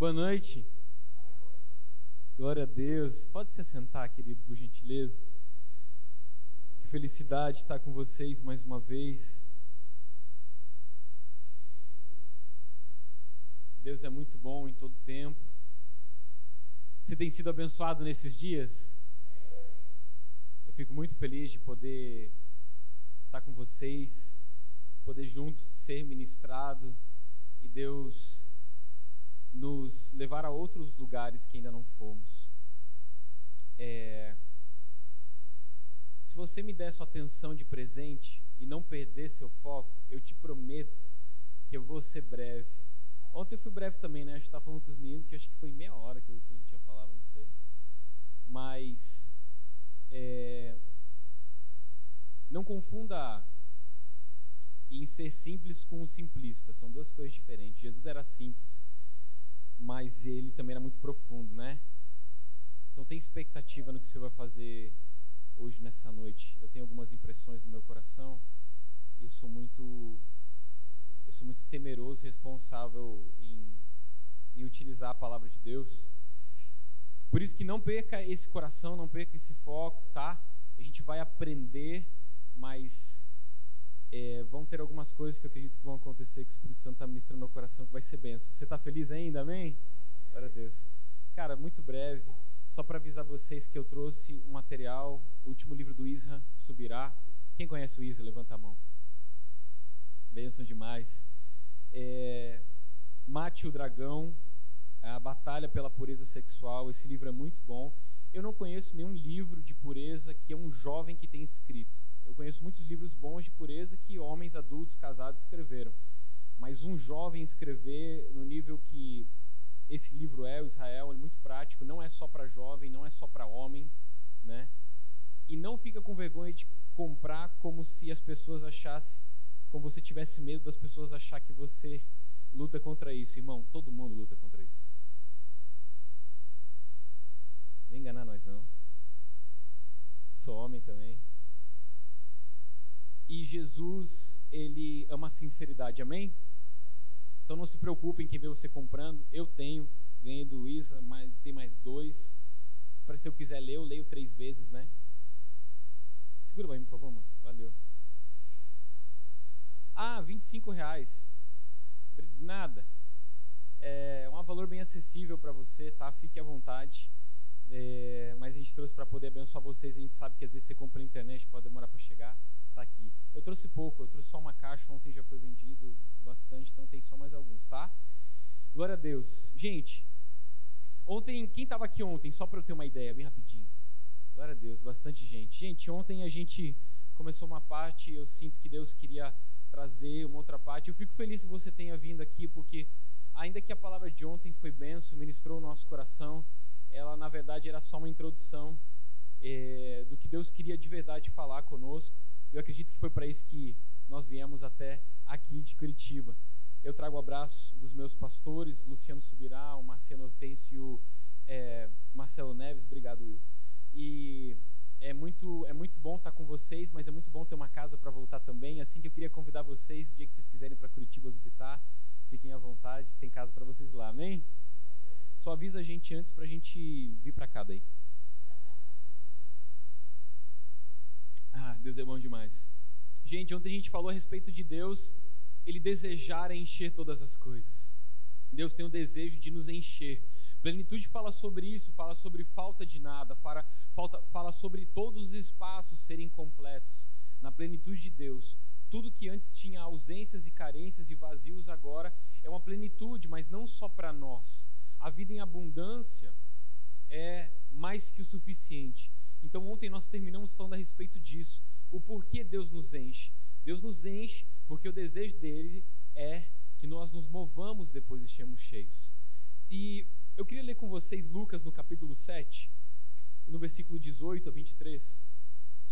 Boa noite. Glória a Deus. Pode se assentar, querido, por gentileza. Que felicidade estar com vocês mais uma vez. Deus é muito bom em todo tempo. Você tem sido abençoado nesses dias? Eu fico muito feliz de poder estar com vocês, poder juntos ser ministrado e Deus nos levar a outros lugares que ainda não fomos. É... Se você me der sua atenção de presente e não perder seu foco, eu te prometo que eu vou ser breve. Ontem eu fui breve também, né? A gente estava falando com os meninos que acho que foi meia hora que eu não tinha palavra, não sei. Mas é... não confunda em ser simples com o simplista. São duas coisas diferentes. Jesus era simples mas ele também era muito profundo, né? Então tem expectativa no que o Senhor vai fazer hoje nessa noite. Eu tenho algumas impressões no meu coração e eu sou muito eu sou muito temeroso, responsável em, em utilizar a palavra de Deus. Por isso que não perca esse coração, não perca esse foco, tá? A gente vai aprender, mas é, vão ter algumas coisas que eu acredito que vão acontecer que o Espírito Santo está ministrando no coração que vai ser benção. Você está feliz ainda? Amém? Glória a Deus. Cara, muito breve, só para avisar vocês que eu trouxe um material, o último livro do Isra subirá. Quem conhece o Isra, levanta a mão. Benção demais. É, Mate o Dragão, a Batalha pela Pureza Sexual. Esse livro é muito bom. Eu não conheço nenhum livro de pureza que é um jovem que tem escrito. Eu conheço muitos livros bons de pureza que homens adultos casados escreveram. Mas um jovem escrever no nível que esse livro é, o Israel, é muito prático, não é só para jovem, não é só para homem, né? E não fica com vergonha de comprar como se as pessoas achassem, como você tivesse medo das pessoas achar que você luta contra isso, irmão. Todo mundo luta contra isso. Vem enganar nós não. Sou homem também. E Jesus, ele ama a sinceridade, amém? Então não se preocupem quem vê você comprando. Eu tenho, ganhei do Isa, mas tem mais dois. Para se eu quiser ler, eu leio três vezes, né? Segura para mim, por favor, mano. Valeu. Ah, 25 reais. Nada. É um valor bem acessível para você, tá? Fique à vontade. É, mas a gente trouxe para poder abençoar vocês. A gente sabe que às vezes você compra na internet, pode demorar para chegar tá aqui. Eu trouxe pouco, eu trouxe só uma caixa, ontem já foi vendido bastante, então tem só mais alguns, tá? Glória a Deus. Gente, ontem, quem estava aqui ontem, só para eu ter uma ideia, bem rapidinho. Glória a Deus, bastante gente. Gente, ontem a gente começou uma parte, eu sinto que Deus queria trazer uma outra parte. Eu fico feliz se você tenha vindo aqui, porque ainda que a palavra de ontem foi benção, ministrou o nosso coração, ela na verdade era só uma introdução é, do que Deus queria de verdade falar conosco. Eu acredito que foi para isso que nós viemos até aqui de Curitiba. Eu trago o abraço dos meus pastores, Luciano Subirá, o Marciano Hortêncio e o é, Marcelo Neves. Obrigado, Will. E é muito, é muito bom estar com vocês, mas é muito bom ter uma casa para voltar também. Assim que eu queria convidar vocês, o dia que vocês quiserem para Curitiba visitar, fiquem à vontade, tem casa para vocês lá, amém? Só avisa a gente antes para a gente vir para cá daí. Ah, Deus é bom demais. Gente, ontem a gente falou a respeito de Deus, ele desejar encher todas as coisas. Deus tem o desejo de nos encher. Plenitude fala sobre isso, fala sobre falta de nada, fala, falta, fala sobre todos os espaços serem completos. Na plenitude de Deus, tudo que antes tinha ausências e carências e vazios agora é uma plenitude, mas não só para nós. A vida em abundância é mais que o suficiente. Então ontem nós terminamos falando a respeito disso, o porquê Deus nos enche. Deus nos enche porque o desejo dele é que nós nos movamos depois de estarmos cheios. E eu queria ler com vocês Lucas no capítulo 7, no versículo 18 a 23.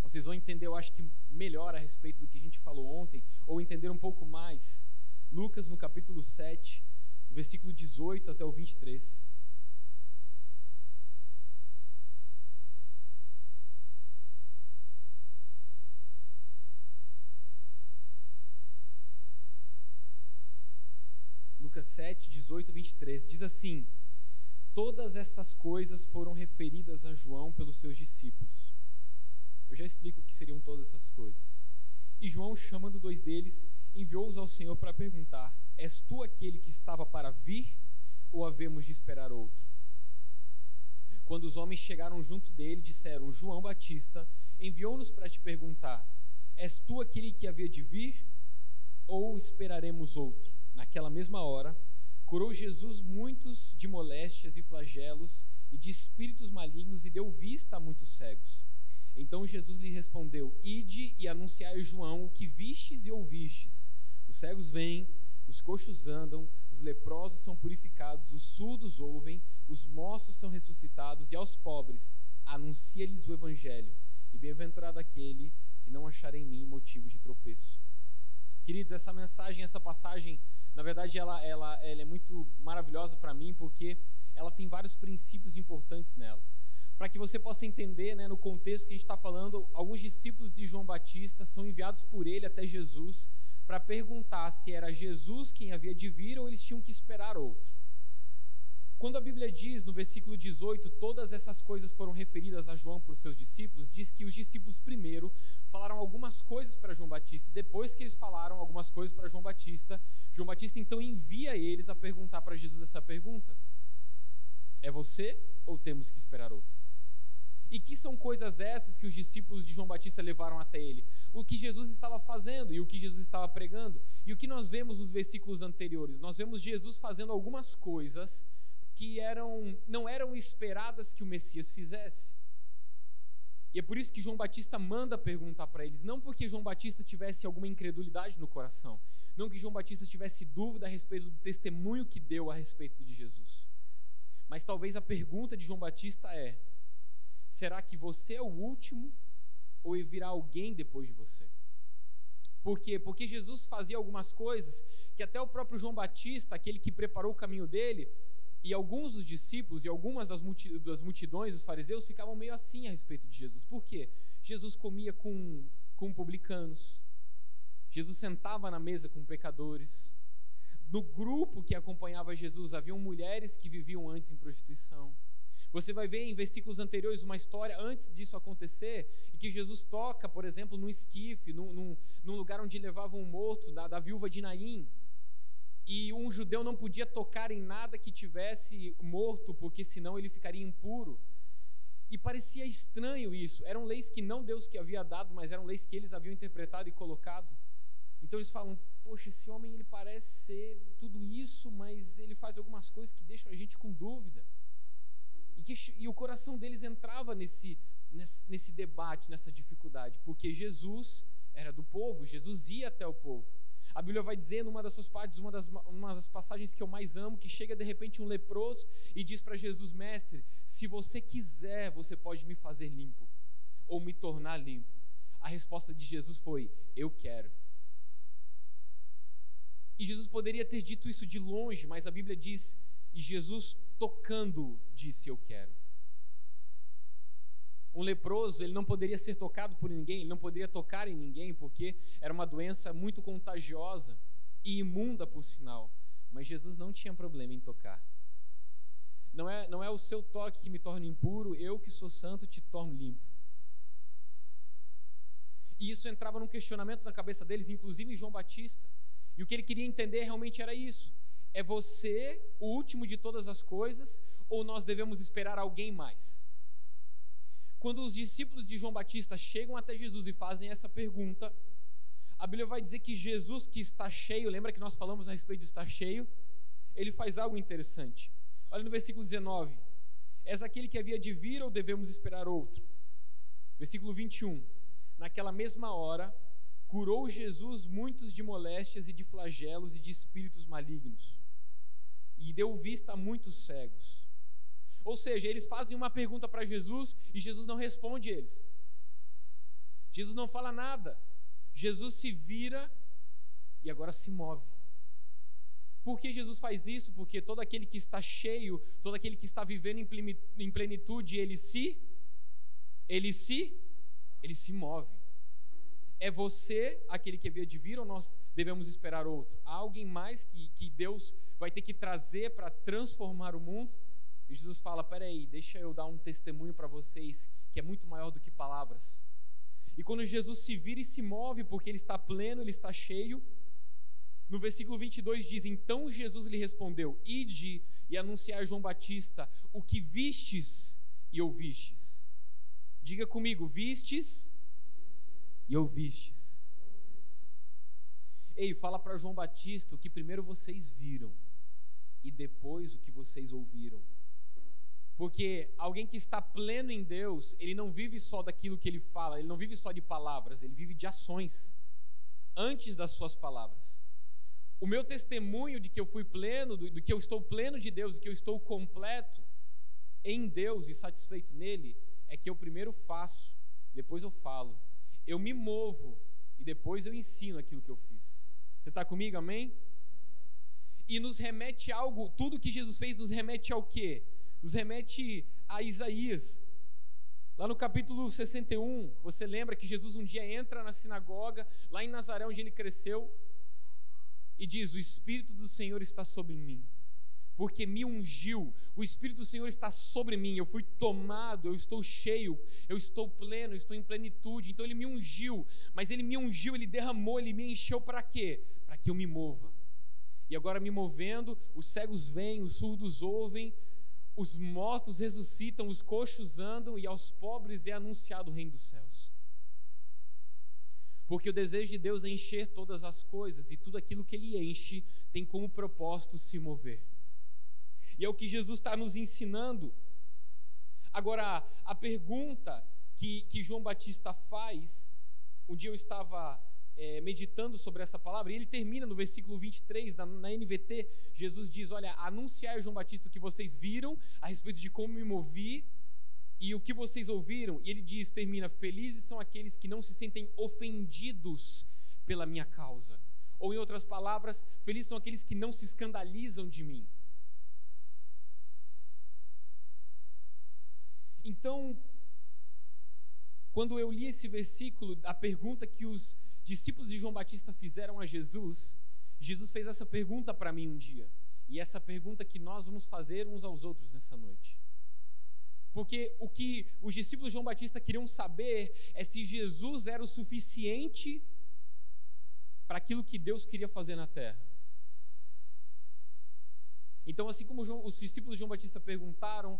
Vocês vão entender, eu acho que melhor a respeito do que a gente falou ontem, ou entender um pouco mais. Lucas no capítulo 7, versículo 18 até o 23. Lucas Lucas 7, 18 e 23. Diz assim: Todas estas coisas foram referidas a João pelos seus discípulos. Eu já explico o que seriam todas essas coisas. E João, chamando dois deles, enviou-os ao Senhor para perguntar: És tu aquele que estava para vir, ou havemos de esperar outro? Quando os homens chegaram junto dele, disseram: João Batista enviou-nos para te perguntar: És tu aquele que havia de vir, ou esperaremos outro? Naquela mesma hora, curou Jesus muitos de moléstias e flagelos e de espíritos malignos e deu vista a muitos cegos. Então Jesus lhe respondeu: Ide e anunciai a João o que vistes e ouvistes. Os cegos vêm, os coxos andam, os leprosos são purificados, os surdos ouvem, os moços são ressuscitados, e aos pobres anuncia-lhes o evangelho. E bem-aventurado aquele que não achar em mim motivo de tropeço. Queridos, essa mensagem, essa passagem, na verdade, ela, ela, ela é muito maravilhosa para mim porque ela tem vários princípios importantes nela para que você possa entender, né, no contexto que a gente está falando, alguns discípulos de João Batista são enviados por ele até Jesus para perguntar se era Jesus quem havia de vir ou eles tinham que esperar outro. Quando a Bíblia diz no versículo 18, todas essas coisas foram referidas a João por seus discípulos, diz que os discípulos primeiro falaram algumas coisas para João Batista, e depois que eles falaram algumas coisas para João Batista, João Batista então envia eles a perguntar para Jesus essa pergunta: É você ou temos que esperar outro? E que são coisas essas que os discípulos de João Batista levaram até ele? O que Jesus estava fazendo e o que Jesus estava pregando. E o que nós vemos nos versículos anteriores? Nós vemos Jesus fazendo algumas coisas que eram não eram esperadas que o Messias fizesse. E é por isso que João Batista manda perguntar para eles, não porque João Batista tivesse alguma incredulidade no coração, não que João Batista tivesse dúvida a respeito do testemunho que deu a respeito de Jesus. Mas talvez a pergunta de João Batista é: Será que você é o último ou virá alguém depois de você? Por quê? Porque Jesus fazia algumas coisas que até o próprio João Batista, aquele que preparou o caminho dele, e alguns dos discípulos e algumas das, multidões dos fariseus ficavam meio assim a respeito de Jesus. Por quê? Jesus comia com, com publicanos, Jesus sentava na mesa com pecadores. No grupo que acompanhava Jesus haviam mulheres que viviam antes em prostituição. Você vai ver em versículos anteriores uma história antes disso acontecer, em que Jesus toca, por exemplo, num esquife, num, num, num lugar onde levavam um morto da, da viúva de Naim. E um judeu não podia tocar em nada que tivesse morto, porque senão ele ficaria impuro. E parecia estranho isso. Eram leis que não Deus que havia dado, mas eram leis que eles haviam interpretado e colocado. Então eles falam: Poxa, esse homem ele parece ser tudo isso, mas ele faz algumas coisas que deixam a gente com dúvida. E, que, e o coração deles entrava nesse, nesse, nesse debate, nessa dificuldade, porque Jesus era do povo, Jesus ia até o povo. A Bíblia vai dizer numa das suas partes, uma das, uma das passagens que eu mais amo, que chega de repente um leproso e diz para Jesus: Mestre, se você quiser, você pode me fazer limpo, ou me tornar limpo. A resposta de Jesus foi: Eu quero. E Jesus poderia ter dito isso de longe, mas a Bíblia diz e Jesus, tocando, disse: Eu quero. Um leproso, ele não poderia ser tocado por ninguém, ele não poderia tocar em ninguém, porque era uma doença muito contagiosa e imunda, por sinal. Mas Jesus não tinha problema em tocar. Não é, não é o seu toque que me torna impuro, eu que sou santo te torno limpo. E isso entrava num questionamento na cabeça deles, inclusive em João Batista. E o que ele queria entender realmente era isso. É você o último de todas as coisas ou nós devemos esperar alguém mais? Quando os discípulos de João Batista chegam até Jesus e fazem essa pergunta, a Bíblia vai dizer que Jesus, que está cheio, lembra que nós falamos a respeito de estar cheio? Ele faz algo interessante. Olha no versículo 19: És aquele que havia de vir ou devemos esperar outro? Versículo 21. Naquela mesma hora, curou Jesus muitos de moléstias e de flagelos e de espíritos malignos, e deu vista a muitos cegos. Ou seja, eles fazem uma pergunta para Jesus e Jesus não responde eles. Jesus não fala nada. Jesus se vira e agora se move. Por que Jesus faz isso? Porque todo aquele que está cheio, todo aquele que está vivendo em plenitude, ele se ele se ele se move. é você aquele que havia de vir ou nós devemos esperar outro? Há alguém mais que, que Deus vai ter que trazer para transformar o mundo? E Jesus fala: peraí, deixa eu dar um testemunho para vocês que é muito maior do que palavras. E quando Jesus se vira e se move, porque ele está pleno, ele está cheio, no versículo 22 diz: Então Jesus lhe respondeu: Ide e anunciar a João Batista o que vistes e ouvistes. Diga comigo: vistes e ouvistes. Ei, fala para João Batista o que primeiro vocês viram e depois o que vocês ouviram. Porque alguém que está pleno em Deus, ele não vive só daquilo que ele fala, ele não vive só de palavras, ele vive de ações antes das suas palavras. O meu testemunho de que eu fui pleno, do, do que eu estou pleno de Deus e que eu estou completo em Deus e satisfeito nele, é que eu primeiro faço, depois eu falo eu me movo e depois eu ensino aquilo que eu fiz. Você está comigo, amém? E nos remete algo, tudo que Jesus fez nos remete ao quê? Nos remete a Isaías. Lá no capítulo 61, você lembra que Jesus um dia entra na sinagoga, lá em Nazaré, onde ele cresceu, e diz: O Espírito do Senhor está sobre mim porque me ungiu. O Espírito do Senhor está sobre mim. Eu fui tomado, eu estou cheio, eu estou pleno, eu estou em plenitude. Então ele me ungiu, mas ele me ungiu, ele derramou, ele me encheu para quê? Para que eu me mova. E agora me movendo, os cegos vêm, os surdos ouvem, os mortos ressuscitam, os coxos andam e aos pobres é anunciado o reino dos céus. Porque o desejo de Deus é encher todas as coisas e tudo aquilo que ele enche tem como propósito se mover. E é o que Jesus está nos ensinando. Agora, a pergunta que, que João Batista faz, um dia eu estava é, meditando sobre essa palavra, e ele termina no versículo 23, na, na NVT, Jesus diz: Olha, anunciar João Batista o que vocês viram a respeito de como me movi e o que vocês ouviram. E ele diz: termina, felizes são aqueles que não se sentem ofendidos pela minha causa. Ou, em outras palavras, felizes são aqueles que não se escandalizam de mim. Então, quando eu li esse versículo, a pergunta que os discípulos de João Batista fizeram a Jesus, Jesus fez essa pergunta para mim um dia. E essa pergunta que nós vamos fazer uns aos outros nessa noite. Porque o que os discípulos de João Batista queriam saber é se Jesus era o suficiente para aquilo que Deus queria fazer na terra. Então, assim como os discípulos de João Batista perguntaram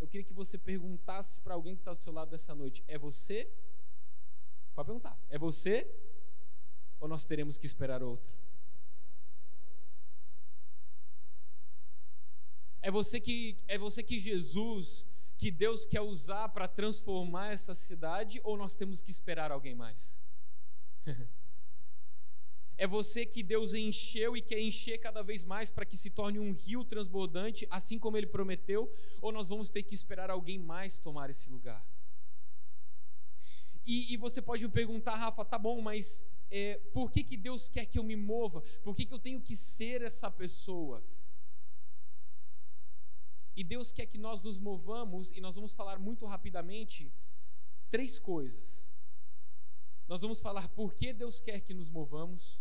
eu queria que você perguntasse para alguém que está ao seu lado dessa noite: é você? Pode perguntar: é você? Ou nós teremos que esperar outro? É você que é você que Jesus, que Deus quer usar para transformar essa cidade ou nós temos que esperar alguém mais? É você que Deus encheu e quer encher cada vez mais para que se torne um rio transbordante, assim como ele prometeu? Ou nós vamos ter que esperar alguém mais tomar esse lugar? E, e você pode me perguntar, Rafa, tá bom, mas é, por que, que Deus quer que eu me mova? Por que, que eu tenho que ser essa pessoa? E Deus quer que nós nos movamos, e nós vamos falar muito rapidamente três coisas. Nós vamos falar por que Deus quer que nos movamos,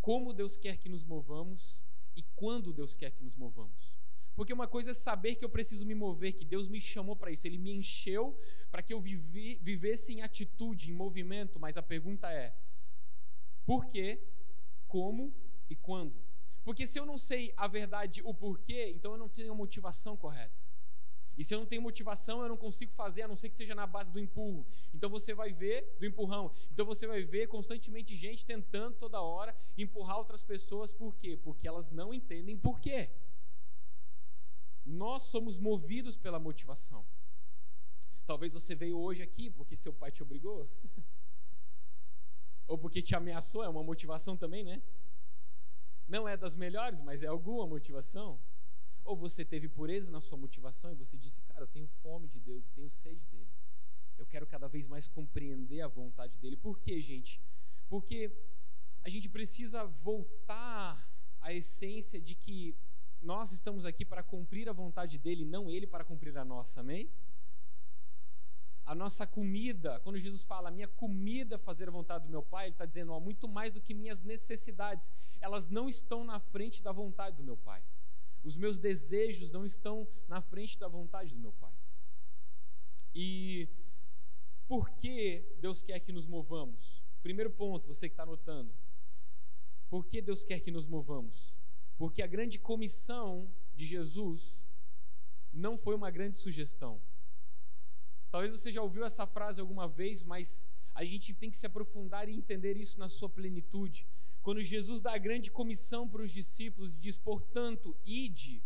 como Deus quer que nos movamos e quando Deus quer que nos movamos. Porque uma coisa é saber que eu preciso me mover, que Deus me chamou para isso, Ele me encheu para que eu vivi, vivesse em atitude, em movimento, mas a pergunta é: por quê, como e quando? Porque se eu não sei a verdade, o porquê, então eu não tenho a motivação correta. E se eu não tenho motivação, eu não consigo fazer, a não ser que seja na base do empurro. Então você vai ver do empurrão. Então você vai ver constantemente gente tentando toda hora empurrar outras pessoas. Por quê? Porque elas não entendem por quê. Nós somos movidos pela motivação. Talvez você veio hoje aqui porque seu pai te obrigou. Ou porque te ameaçou, é uma motivação também, né? Não é das melhores, mas é alguma motivação. Ou você teve pureza na sua motivação e você disse, cara, eu tenho fome de Deus, eu tenho sede dele. Eu quero cada vez mais compreender a vontade dele. Por quê, gente? Porque a gente precisa voltar à essência de que nós estamos aqui para cumprir a vontade dele, não ele para cumprir a nossa, amém? a nossa comida, quando Jesus fala, a minha comida é fazer a vontade do meu Pai, ele está dizendo, ó, muito mais do que minhas necessidades, elas não estão na frente da vontade do meu Pai. Os meus desejos não estão na frente da vontade do meu Pai. E por que Deus quer que nos movamos? Primeiro ponto, você que está anotando. Por que Deus quer que nos movamos? Porque a grande comissão de Jesus não foi uma grande sugestão. Talvez você já ouviu essa frase alguma vez, mas a gente tem que se aprofundar e entender isso na sua plenitude. Quando Jesus dá a grande comissão para os discípulos e diz, portanto, ide,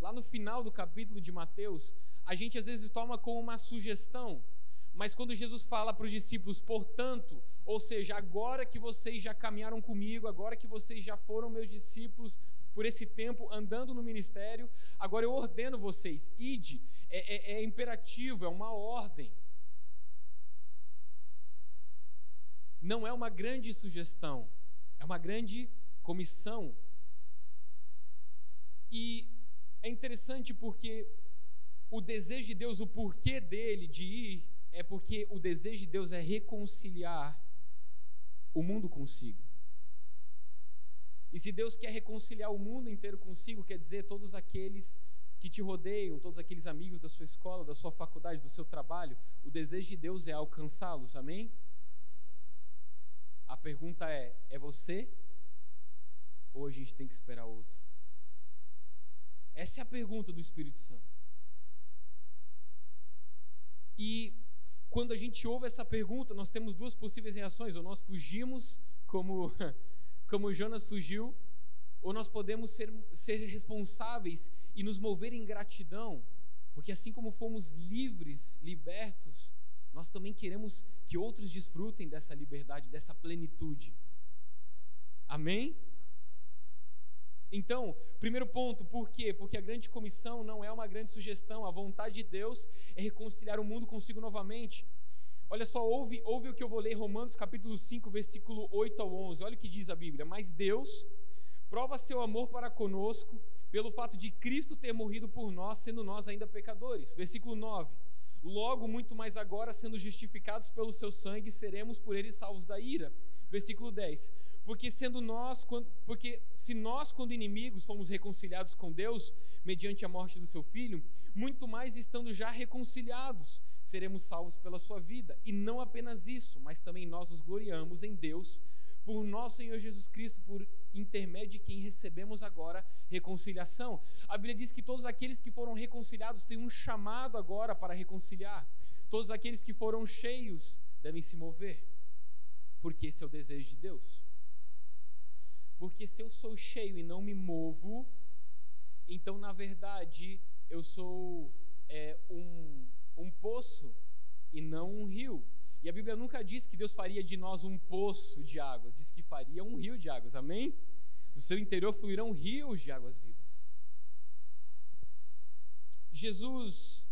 lá no final do capítulo de Mateus, a gente às vezes toma como uma sugestão, mas quando Jesus fala para os discípulos, portanto, ou seja, agora que vocês já caminharam comigo, agora que vocês já foram meus discípulos por esse tempo andando no ministério, agora eu ordeno vocês, ide, é, é, é imperativo, é uma ordem. Não é uma grande sugestão, é uma grande comissão. E é interessante porque o desejo de Deus, o porquê dele de ir, é porque o desejo de Deus é reconciliar o mundo consigo. E se Deus quer reconciliar o mundo inteiro consigo, quer dizer todos aqueles que te rodeiam, todos aqueles amigos da sua escola, da sua faculdade, do seu trabalho, o desejo de Deus é alcançá-los, amém? A pergunta é: é você ou a gente tem que esperar outro? Essa é a pergunta do Espírito Santo. E quando a gente ouve essa pergunta, nós temos duas possíveis reações: ou nós fugimos, como, como Jonas fugiu, ou nós podemos ser, ser responsáveis e nos mover em gratidão, porque assim como fomos livres, libertos, nós também queremos que outros desfrutem dessa liberdade, dessa plenitude. Amém? Então, primeiro ponto, por quê? Porque a grande comissão não é uma grande sugestão, a vontade de Deus é reconciliar o mundo consigo novamente. Olha só, ouve, ouve o que eu vou ler, Romanos capítulo 5, versículo 8 ao 11. Olha o que diz a Bíblia. Mas Deus prova seu amor para conosco pelo fato de Cristo ter morrido por nós, sendo nós ainda pecadores. Versículo 9. Logo, muito mais agora, sendo justificados pelo seu sangue, seremos por ele salvos da ira. Versículo 10 porque sendo nós, porque se nós quando inimigos fomos reconciliados com Deus mediante a morte do seu filho, muito mais estando já reconciliados, seremos salvos pela sua vida. E não apenas isso, mas também nós nos gloriamos em Deus por nosso Senhor Jesus Cristo, por intermédio de quem recebemos agora reconciliação. A Bíblia diz que todos aqueles que foram reconciliados têm um chamado agora para reconciliar. Todos aqueles que foram cheios devem se mover, porque esse é o desejo de Deus. Porque se eu sou cheio e não me movo, então na verdade eu sou é, um, um poço e não um rio. E a Bíblia nunca diz que Deus faria de nós um poço de águas, diz que faria um rio de águas, amém? Do seu interior fluirão rios de águas vivas. Jesus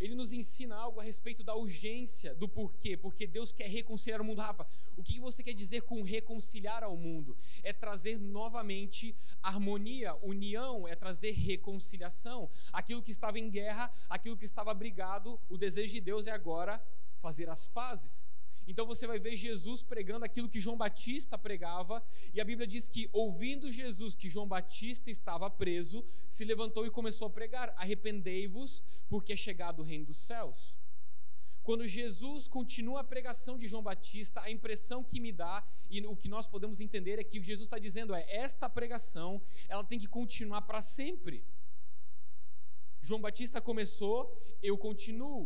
ele nos ensina algo a respeito da urgência, do porquê, porque Deus quer reconciliar o mundo. Rafa, o que você quer dizer com reconciliar ao mundo? É trazer novamente harmonia, união, é trazer reconciliação. Aquilo que estava em guerra, aquilo que estava brigado, o desejo de Deus é agora fazer as pazes. Então você vai ver Jesus pregando aquilo que João Batista pregava, e a Bíblia diz que, ouvindo Jesus que João Batista estava preso, se levantou e começou a pregar: Arrependei-vos, porque é chegado o reino dos céus. Quando Jesus continua a pregação de João Batista, a impressão que me dá e o que nós podemos entender é que o Jesus está dizendo é: esta pregação ela tem que continuar para sempre. João Batista começou, eu continuo.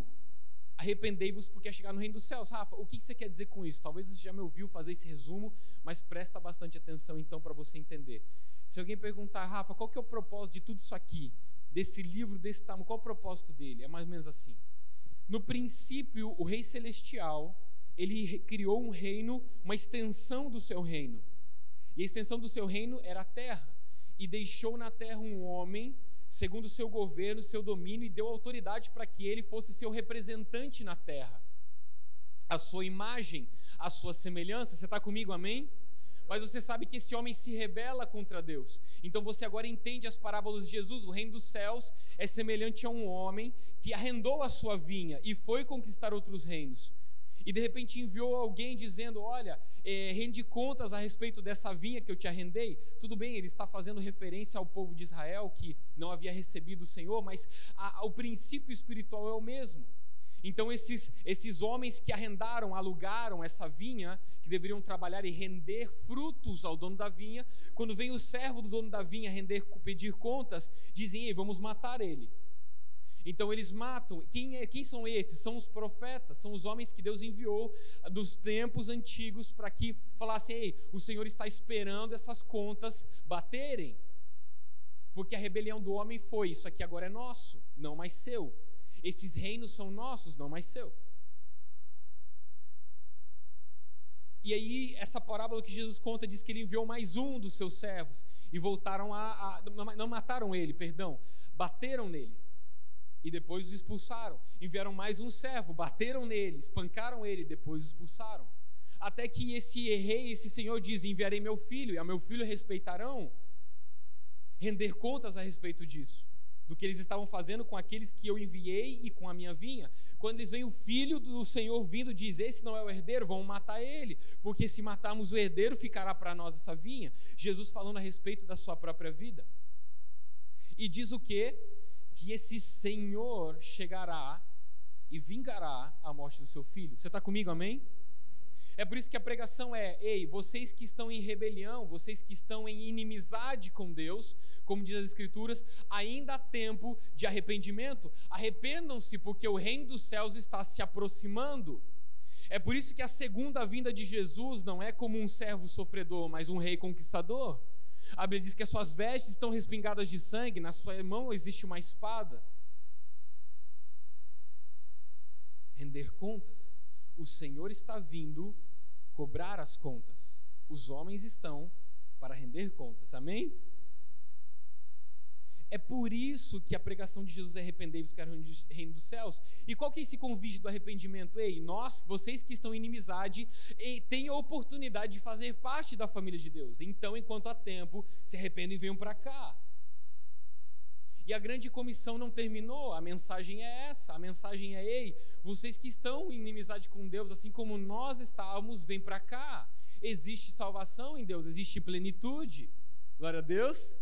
Arrependei-vos porque é chegar no reino dos céus. Rafa, o que você quer dizer com isso? Talvez você já me ouviu fazer esse resumo, mas presta bastante atenção então para você entender. Se alguém perguntar, Rafa, qual que é o propósito de tudo isso aqui? Desse livro, desse tamanho, qual é o propósito dele? É mais ou menos assim. No princípio, o rei celestial, ele criou um reino, uma extensão do seu reino. E a extensão do seu reino era a terra. E deixou na terra um homem segundo seu governo, seu domínio, e deu autoridade para que ele fosse seu representante na terra. A sua imagem, a sua semelhança. Você está comigo, amém? Mas você sabe que esse homem se rebela contra Deus. Então você agora entende as parábolas de Jesus. O reino dos céus é semelhante a um homem que arrendou a sua vinha e foi conquistar outros reinos. E de repente enviou alguém dizendo: Olha, é, rende contas a respeito dessa vinha que eu te arrendei. Tudo bem, ele está fazendo referência ao povo de Israel que não havia recebido o Senhor, mas a, a, o princípio espiritual é o mesmo. Então, esses, esses homens que arrendaram, alugaram essa vinha, que deveriam trabalhar e render frutos ao dono da vinha, quando vem o servo do dono da vinha render, pedir contas, dizem: Ei, vamos matar ele. Então eles matam. Quem, é, quem são esses? São os profetas, são os homens que Deus enviou dos tempos antigos para que falassem: Ei, o Senhor está esperando essas contas baterem. Porque a rebelião do homem foi: Isso aqui agora é nosso, não mais seu. Esses reinos são nossos, não mais seu. E aí, essa parábola que Jesus conta diz que ele enviou mais um dos seus servos e voltaram a. a não mataram ele, perdão, bateram nele. E depois os expulsaram. Enviaram mais um servo, bateram nele, espancaram ele, depois os expulsaram. Até que esse rei, esse senhor diz: Enviarei meu filho, e a meu filho respeitarão. Render contas a respeito disso do que eles estavam fazendo com aqueles que eu enviei e com a minha vinha. Quando eles veem o filho do Senhor vindo, diz: Esse não é o herdeiro, vão matar ele, porque se matarmos o herdeiro, ficará para nós essa vinha. Jesus falando a respeito da sua própria vida. E diz o que? Que esse Senhor chegará e vingará a morte do seu filho. Você está comigo, amém? É por isso que a pregação é: ei, vocês que estão em rebelião, vocês que estão em inimizade com Deus, como diz as Escrituras, ainda há tempo de arrependimento. Arrependam-se, porque o reino dos céus está se aproximando. É por isso que a segunda vinda de Jesus não é como um servo sofredor, mas um rei conquistador. A Bíblia diz que as suas vestes estão respingadas de sangue, na sua mão existe uma espada. Render contas. O Senhor está vindo cobrar as contas. Os homens estão para render contas. Amém? É por isso que a pregação de Jesus é arrependei-vos que é o reino dos céus. E qual que é esse convite do arrependimento? Ei, nós, vocês que estão em inimizade, têm a oportunidade de fazer parte da família de Deus. Então, enquanto há tempo, se arrependem e venham para cá. E a grande comissão não terminou, a mensagem é essa, a mensagem é: ei, vocês que estão em inimizade com Deus, assim como nós estávamos, vem para cá. Existe salvação em Deus, existe plenitude. Glória a Deus.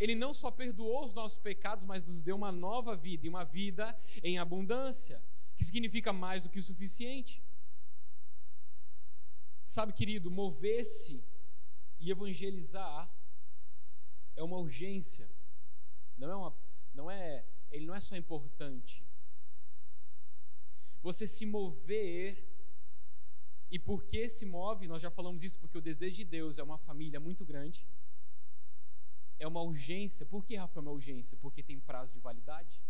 Ele não só perdoou os nossos pecados, mas nos deu uma nova vida, e uma vida em abundância, que significa mais do que o suficiente. Sabe, querido, mover-se e evangelizar é uma urgência. Não é uma, não é, ele não é só importante. Você se mover e por que se move? Nós já falamos isso porque o desejo de Deus é uma família muito grande. É uma urgência. Por que, Rafa, é uma urgência? Porque tem prazo de validade.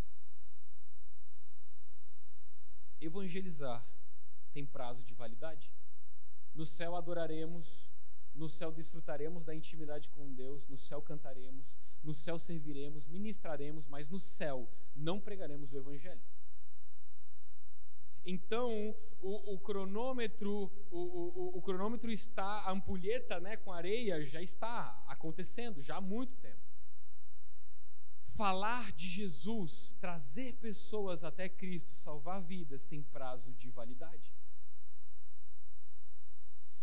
Evangelizar tem prazo de validade. No céu adoraremos, no céu desfrutaremos da intimidade com Deus, no céu cantaremos, no céu serviremos, ministraremos, mas no céu não pregaremos o Evangelho. Então, o, o cronômetro, o, o, o, cronômetro está, a ampulheta né, com areia já está acontecendo, já há muito tempo. Falar de Jesus, trazer pessoas até Cristo, salvar vidas, tem prazo de validade.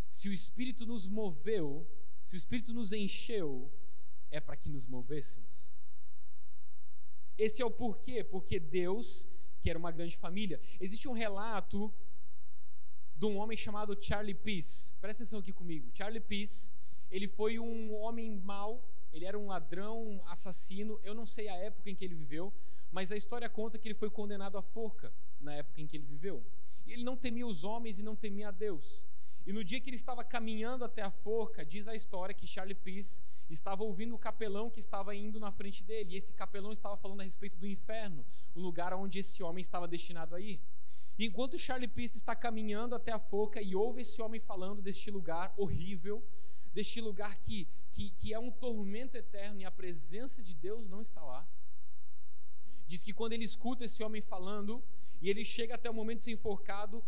Se o Espírito nos moveu, se o Espírito nos encheu, é para que nos movêssemos. Esse é o porquê, porque Deus quer uma grande família. Existe um relato de um homem chamado Charlie Peace. Presta atenção aqui comigo. Charlie Peace, ele foi um homem mau, ele era um ladrão, assassino. Eu não sei a época em que ele viveu, mas a história conta que ele foi condenado à forca na época em que ele viveu. E ele não temia os homens e não temia a Deus. E no dia que ele estava caminhando até a forca, diz a história que Charlie Peace estava ouvindo o capelão que estava indo na frente dele. E esse capelão estava falando a respeito do inferno, o lugar onde esse homem estava destinado a ir. E enquanto Charlie Peace está caminhando até a forca e ouve esse homem falando deste lugar horrível, deste lugar que, que, que é um tormento eterno e a presença de Deus não está lá. Diz que quando ele escuta esse homem falando e ele chega até o momento de ser enforcado,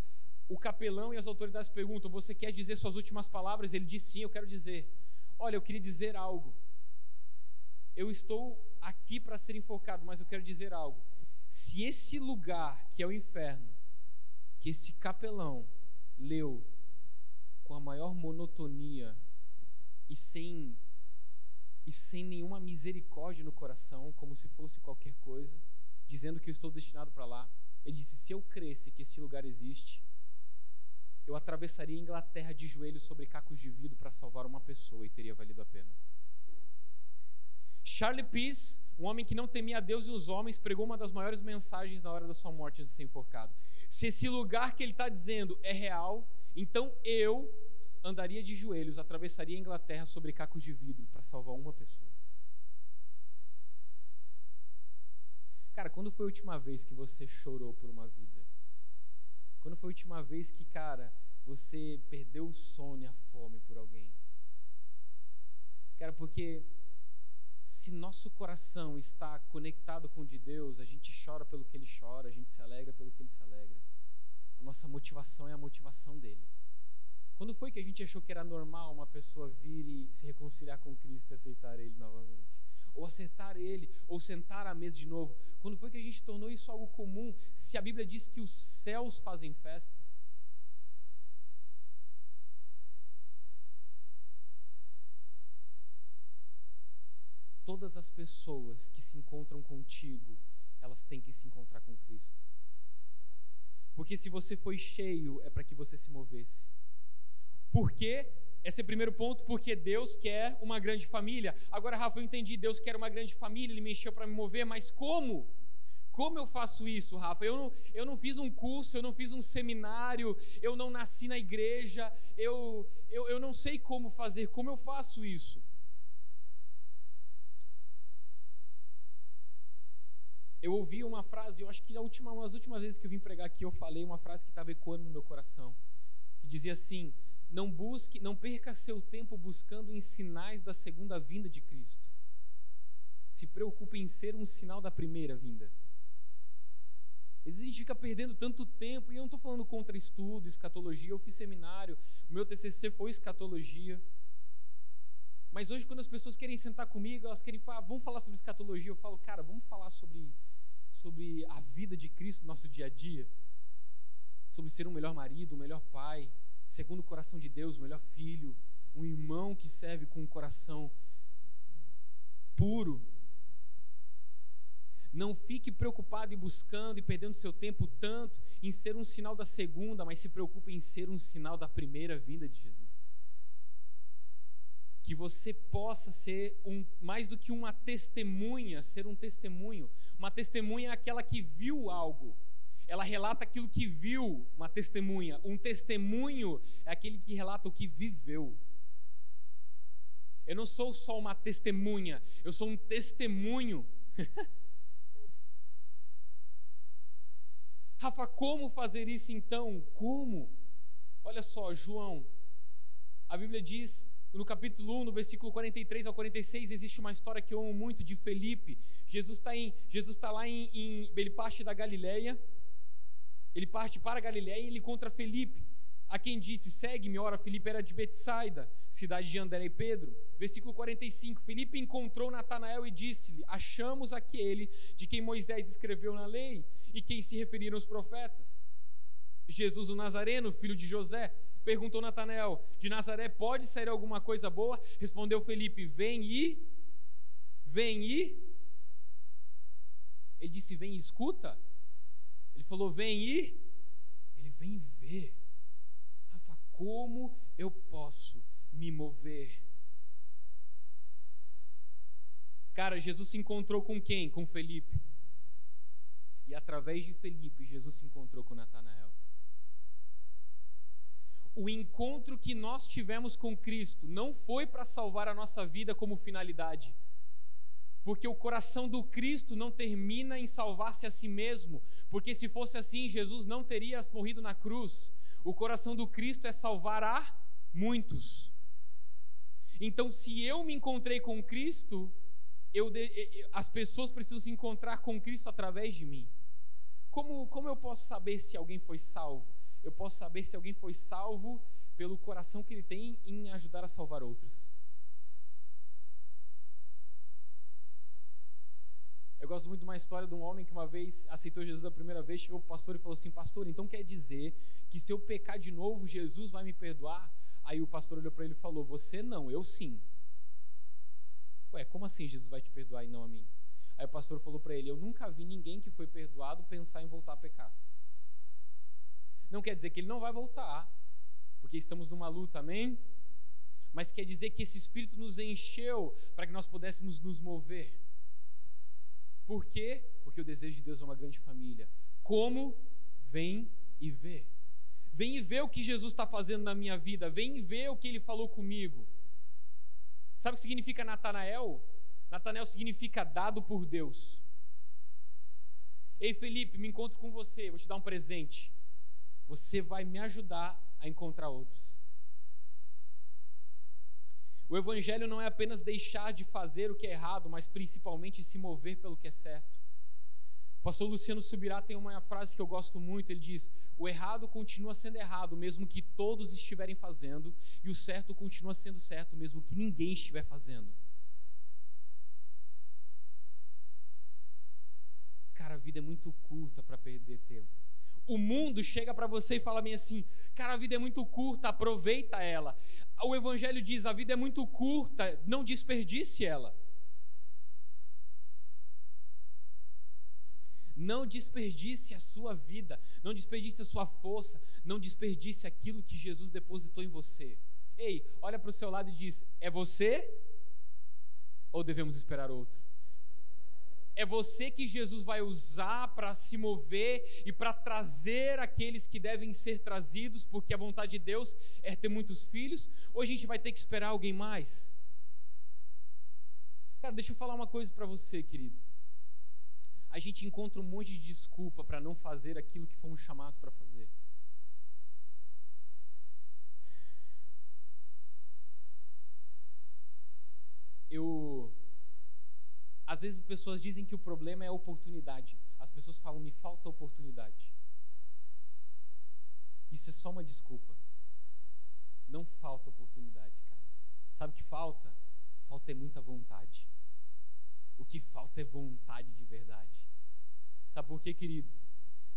o capelão e as autoridades perguntam: Você quer dizer suas últimas palavras? Ele diz: Sim, eu quero dizer. Olha, eu queria dizer algo. Eu estou aqui para ser enfocado, mas eu quero dizer algo. Se esse lugar, que é o inferno, que esse capelão leu com a maior monotonia e sem e sem nenhuma misericórdia no coração, como se fosse qualquer coisa, dizendo que eu estou destinado para lá. Ele disse: se eu cresce que esse lugar existe, eu atravessaria a Inglaterra de joelhos sobre cacos de vidro para salvar uma pessoa e teria valido a pena. Charlie Peace, um homem que não temia a Deus e os homens, pregou uma das maiores mensagens na hora da sua morte antes de ser enforcado. Se esse lugar que ele está dizendo é real, então eu andaria de joelhos, atravessaria a Inglaterra sobre cacos de vidro para salvar uma pessoa. Cara, quando foi a última vez que você chorou por uma vida? Quando foi a última vez que, cara, você perdeu o sono e a fome por alguém? Cara, porque se nosso coração está conectado com o de Deus, a gente chora pelo que ele chora, a gente se alegra pelo que ele se alegra. A nossa motivação é a motivação dele. Quando foi que a gente achou que era normal uma pessoa vir e se reconciliar com Cristo e aceitar Ele novamente? Ou acertar Ele, ou sentar à mesa de novo? Quando foi que a gente tornou isso algo comum? Se a Bíblia diz que os céus fazem festa. Todas as pessoas que se encontram contigo, elas têm que se encontrar com Cristo. Porque se você foi cheio, é para que você se movesse. Por quê? Esse é o primeiro ponto, porque Deus quer uma grande família. Agora, Rafa, eu entendi, Deus quer uma grande família, Ele me encheu para me mover, mas como? Como eu faço isso, Rafa? Eu não, eu não fiz um curso, eu não fiz um seminário, eu não nasci na igreja, eu, eu, eu não sei como fazer, como eu faço isso? Eu ouvi uma frase, eu acho que na última, nas últimas vezes que eu vim pregar aqui, eu falei uma frase que estava ecoando no meu coração, que dizia assim: não busque, não perca seu tempo buscando em sinais da segunda vinda de Cristo. Se preocupe em ser um sinal da primeira vinda. Às vezes a gente fica perdendo tanto tempo, e eu não estou falando contra estudo, escatologia, eu fiz seminário, o meu TCC foi escatologia. Mas hoje, quando as pessoas querem sentar comigo, elas querem falar, vamos falar sobre escatologia, eu falo, cara, vamos falar sobre, sobre a vida de Cristo no nosso dia a dia, sobre ser um melhor marido, um melhor pai, segundo o coração de Deus, o melhor filho, um irmão que serve com um coração puro. Não fique preocupado e buscando e perdendo seu tempo tanto em ser um sinal da segunda, mas se preocupe em ser um sinal da primeira vinda de Jesus. Que você possa ser um, mais do que uma testemunha, ser um testemunho. Uma testemunha é aquela que viu algo ela relata aquilo que viu, uma testemunha. Um testemunho é aquele que relata o que viveu. Eu não sou só uma testemunha, eu sou um testemunho. Rafa, como fazer isso então? Como? Olha só, João, a Bíblia diz no capítulo 1, no versículo 43 ao 46, existe uma história que eu amo muito de Felipe. Jesus está tá lá em, em ele parte da Galileia ele parte para Galiléia e ele encontra Felipe, a quem disse: Segue-me. Ora, Felipe era de Betsaida, cidade de André e Pedro. Versículo 45: Felipe encontrou Natanael e disse-lhe: Achamos aquele de quem Moisés escreveu na lei e quem se referiram os profetas. Jesus o Nazareno, filho de José, perguntou Natanael: De Nazaré pode sair alguma coisa boa? Respondeu Felipe: Vem e. Vem e. Ele disse: Vem e escuta. Ele falou: vem e. Ele vem ver. Rafa, como eu posso me mover? Cara, Jesus se encontrou com quem? Com Felipe. E através de Felipe, Jesus se encontrou com Natanael. O encontro que nós tivemos com Cristo não foi para salvar a nossa vida como finalidade porque o coração do Cristo não termina em salvar-se a si mesmo, porque se fosse assim, Jesus não teria morrido na cruz. O coração do Cristo é salvar a muitos. Então, se eu me encontrei com Cristo, eu, as pessoas precisam se encontrar com Cristo através de mim. Como, como eu posso saber se alguém foi salvo? eu posso saber se alguém foi salvo pelo coração que ele tem em ajudar a salvar outros. Eu gosto muito de uma história de um homem que uma vez aceitou Jesus a primeira vez, chegou para o pastor e falou assim: Pastor, então quer dizer que se eu pecar de novo, Jesus vai me perdoar? Aí o pastor olhou para ele e falou: Você não, eu sim. Ué, como assim Jesus vai te perdoar e não a mim? Aí o pastor falou para ele: Eu nunca vi ninguém que foi perdoado pensar em voltar a pecar. Não quer dizer que ele não vai voltar, porque estamos numa luta, amém? Mas quer dizer que esse Espírito nos encheu para que nós pudéssemos nos mover. Por quê? Porque o desejo de Deus é uma grande família. Como? Vem e vê. Vem e vê o que Jesus está fazendo na minha vida. Vem e vê o que ele falou comigo. Sabe o que significa Natanael? Natanael significa dado por Deus. Ei, Felipe, me encontro com você, vou te dar um presente. Você vai me ajudar a encontrar outros. O evangelho não é apenas deixar de fazer o que é errado, mas principalmente se mover pelo que é certo. O pastor Luciano Subirá tem uma frase que eu gosto muito, ele diz: "O errado continua sendo errado, mesmo que todos estiverem fazendo, e o certo continua sendo certo, mesmo que ninguém estiver fazendo." Cara, a vida é muito curta para perder tempo. O mundo chega para você e fala bem assim: "Cara, a vida é muito curta, aproveita ela." o Evangelho diz: a vida é muito curta, não desperdice ela. Não desperdice a sua vida, não desperdice a sua força, não desperdice aquilo que Jesus depositou em você. Ei, olha para o seu lado e diz: é você ou devemos esperar outro? É você que Jesus vai usar para se mover e para trazer aqueles que devem ser trazidos, porque a vontade de Deus é ter muitos filhos, ou a gente vai ter que esperar alguém mais? Cara, deixa eu falar uma coisa para você, querido. A gente encontra um monte de desculpa para não fazer aquilo que fomos chamados para fazer. Eu às vezes as pessoas dizem que o problema é a oportunidade. As pessoas falam, me falta oportunidade. Isso é só uma desculpa. Não falta oportunidade, cara. Sabe o que falta? Falta é muita vontade. O que falta é vontade de verdade. Sabe por quê, querido?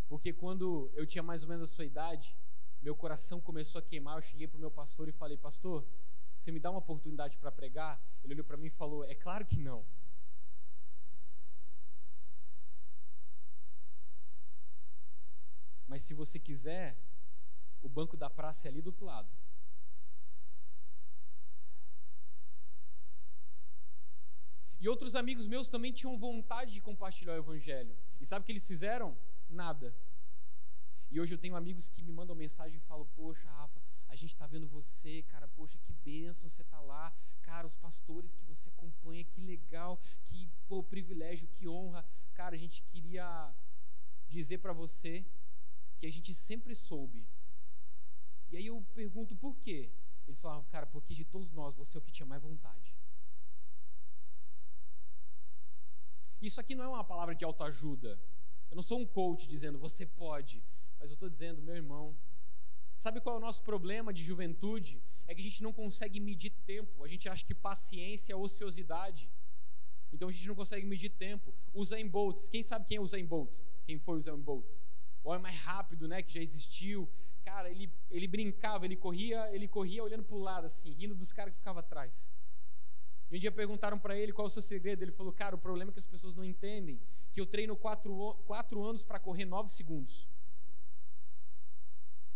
Porque quando eu tinha mais ou menos a sua idade, meu coração começou a queimar. Eu cheguei para o meu pastor e falei: Pastor, você me dá uma oportunidade para pregar? Ele olhou para mim e falou: É claro que não. Mas se você quiser, o banco da praça é ali do outro lado. E outros amigos meus também tinham vontade de compartilhar o evangelho. E sabe o que eles fizeram? Nada. E hoje eu tenho amigos que me mandam mensagem e falam: Poxa, Rafa, a gente está vendo você, cara, poxa, que bênção você está lá. Cara, os pastores que você acompanha, que legal, que pô, privilégio, que honra. Cara, a gente queria dizer para você que a gente sempre soube. E aí eu pergunto por quê? Eles falavam, cara, porque de todos nós você é o que tinha mais vontade. Isso aqui não é uma palavra de autoajuda. Eu não sou um coach dizendo você pode, mas eu estou dizendo, meu irmão. Sabe qual é o nosso problema de juventude? É que a gente não consegue medir tempo. A gente acha que paciência é ociosidade. Então a gente não consegue medir tempo. Usain Bolt. Quem sabe quem é Usain Bolt? Quem foi Usain Bolt? O homem mais rápido, né, que já existiu. Cara, ele, ele brincava, ele corria, ele corria olhando para o lado assim, rindo dos caras que ficavam atrás. E um dia perguntaram para ele qual é o seu segredo. Ele falou: Cara, o problema é que as pessoas não entendem que eu treino quatro, quatro anos para correr nove segundos.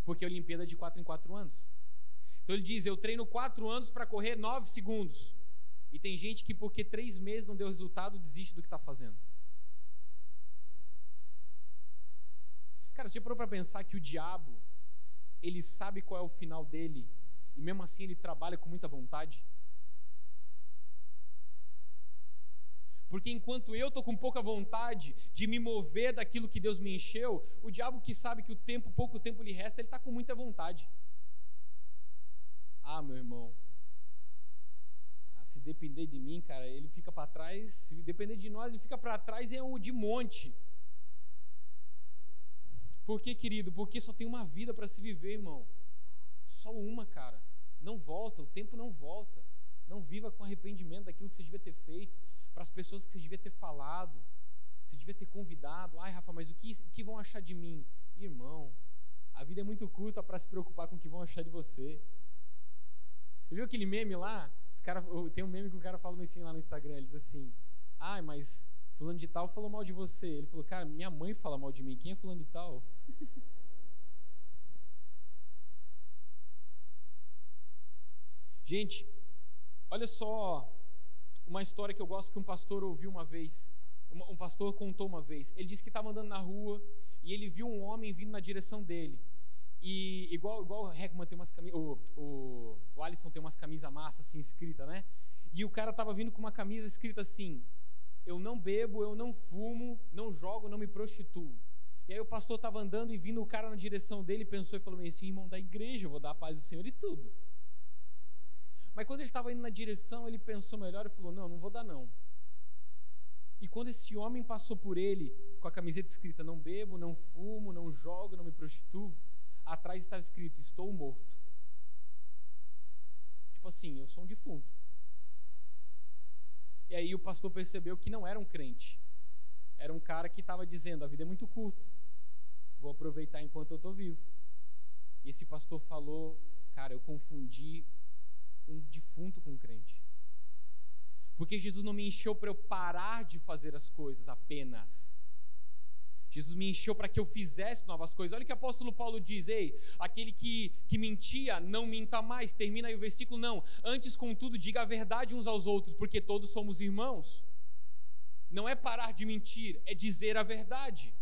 Porque a Olimpíada é de quatro em quatro anos. Então ele diz: Eu treino quatro anos para correr nove segundos. E tem gente que, porque três meses não deu resultado, desiste do que está fazendo. Cara, você já parou para pensar que o diabo, ele sabe qual é o final dele, e mesmo assim ele trabalha com muita vontade? Porque enquanto eu estou com pouca vontade de me mover daquilo que Deus me encheu, o diabo que sabe que o tempo, pouco tempo lhe resta, ele está com muita vontade. Ah, meu irmão, ah, se depender de mim, cara, ele fica para trás. Se depender de nós, ele fica para trás é o de monte. Por que, querido? Porque só tem uma vida para se viver, irmão. Só uma, cara. Não volta, o tempo não volta. Não viva com arrependimento daquilo que você devia ter feito, para as pessoas que você devia ter falado, você devia ter convidado. Ai, Rafa, mas o que, o que vão achar de mim? Irmão, a vida é muito curta para se preocupar com o que vão achar de você. Viu aquele meme lá? Os cara, tem um meme que o cara fala assim lá no Instagram, ele diz assim: "Ai, mas fulano de tal falou mal de você". Ele falou: "Cara, minha mãe fala mal de mim. Quem é fulano de tal?" Gente, olha só uma história que eu gosto que um pastor ouviu uma vez. Um pastor contou uma vez. Ele disse que estava andando na rua e ele viu um homem vindo na direção dele. E igual, igual o Heckman tem umas camisas, o, o, o Alisson tem umas camisas massa assim escrita, né? E o cara estava vindo com uma camisa escrita assim: Eu não bebo, eu não fumo, não jogo, não me prostituo. E aí o pastor estava andando e vindo o cara na direção dele, pensou e falou assim: irmão da igreja, eu vou dar a paz do Senhor e tudo. Mas quando ele estava indo na direção, ele pensou melhor e falou: Não, não vou dar não. E quando esse homem passou por ele com a camiseta escrita: Não bebo, não fumo, não jogo, não me prostituo, atrás estava escrito: Estou morto. Tipo assim, eu sou um defunto. E aí o pastor percebeu que não era um crente. Era um cara que estava dizendo: A vida é muito curta. Vou aproveitar enquanto eu estou vivo. E esse pastor falou: Cara, eu confundi um defunto com um crente. Porque Jesus não me encheu para eu parar de fazer as coisas apenas. Jesus me encheu para que eu fizesse novas coisas. Olha o que o apóstolo Paulo diz: Ei, aquele que, que mentia, não minta mais. Termina aí o versículo: Não. Antes, contudo, diga a verdade uns aos outros, porque todos somos irmãos. Não é parar de mentir, é dizer a verdade.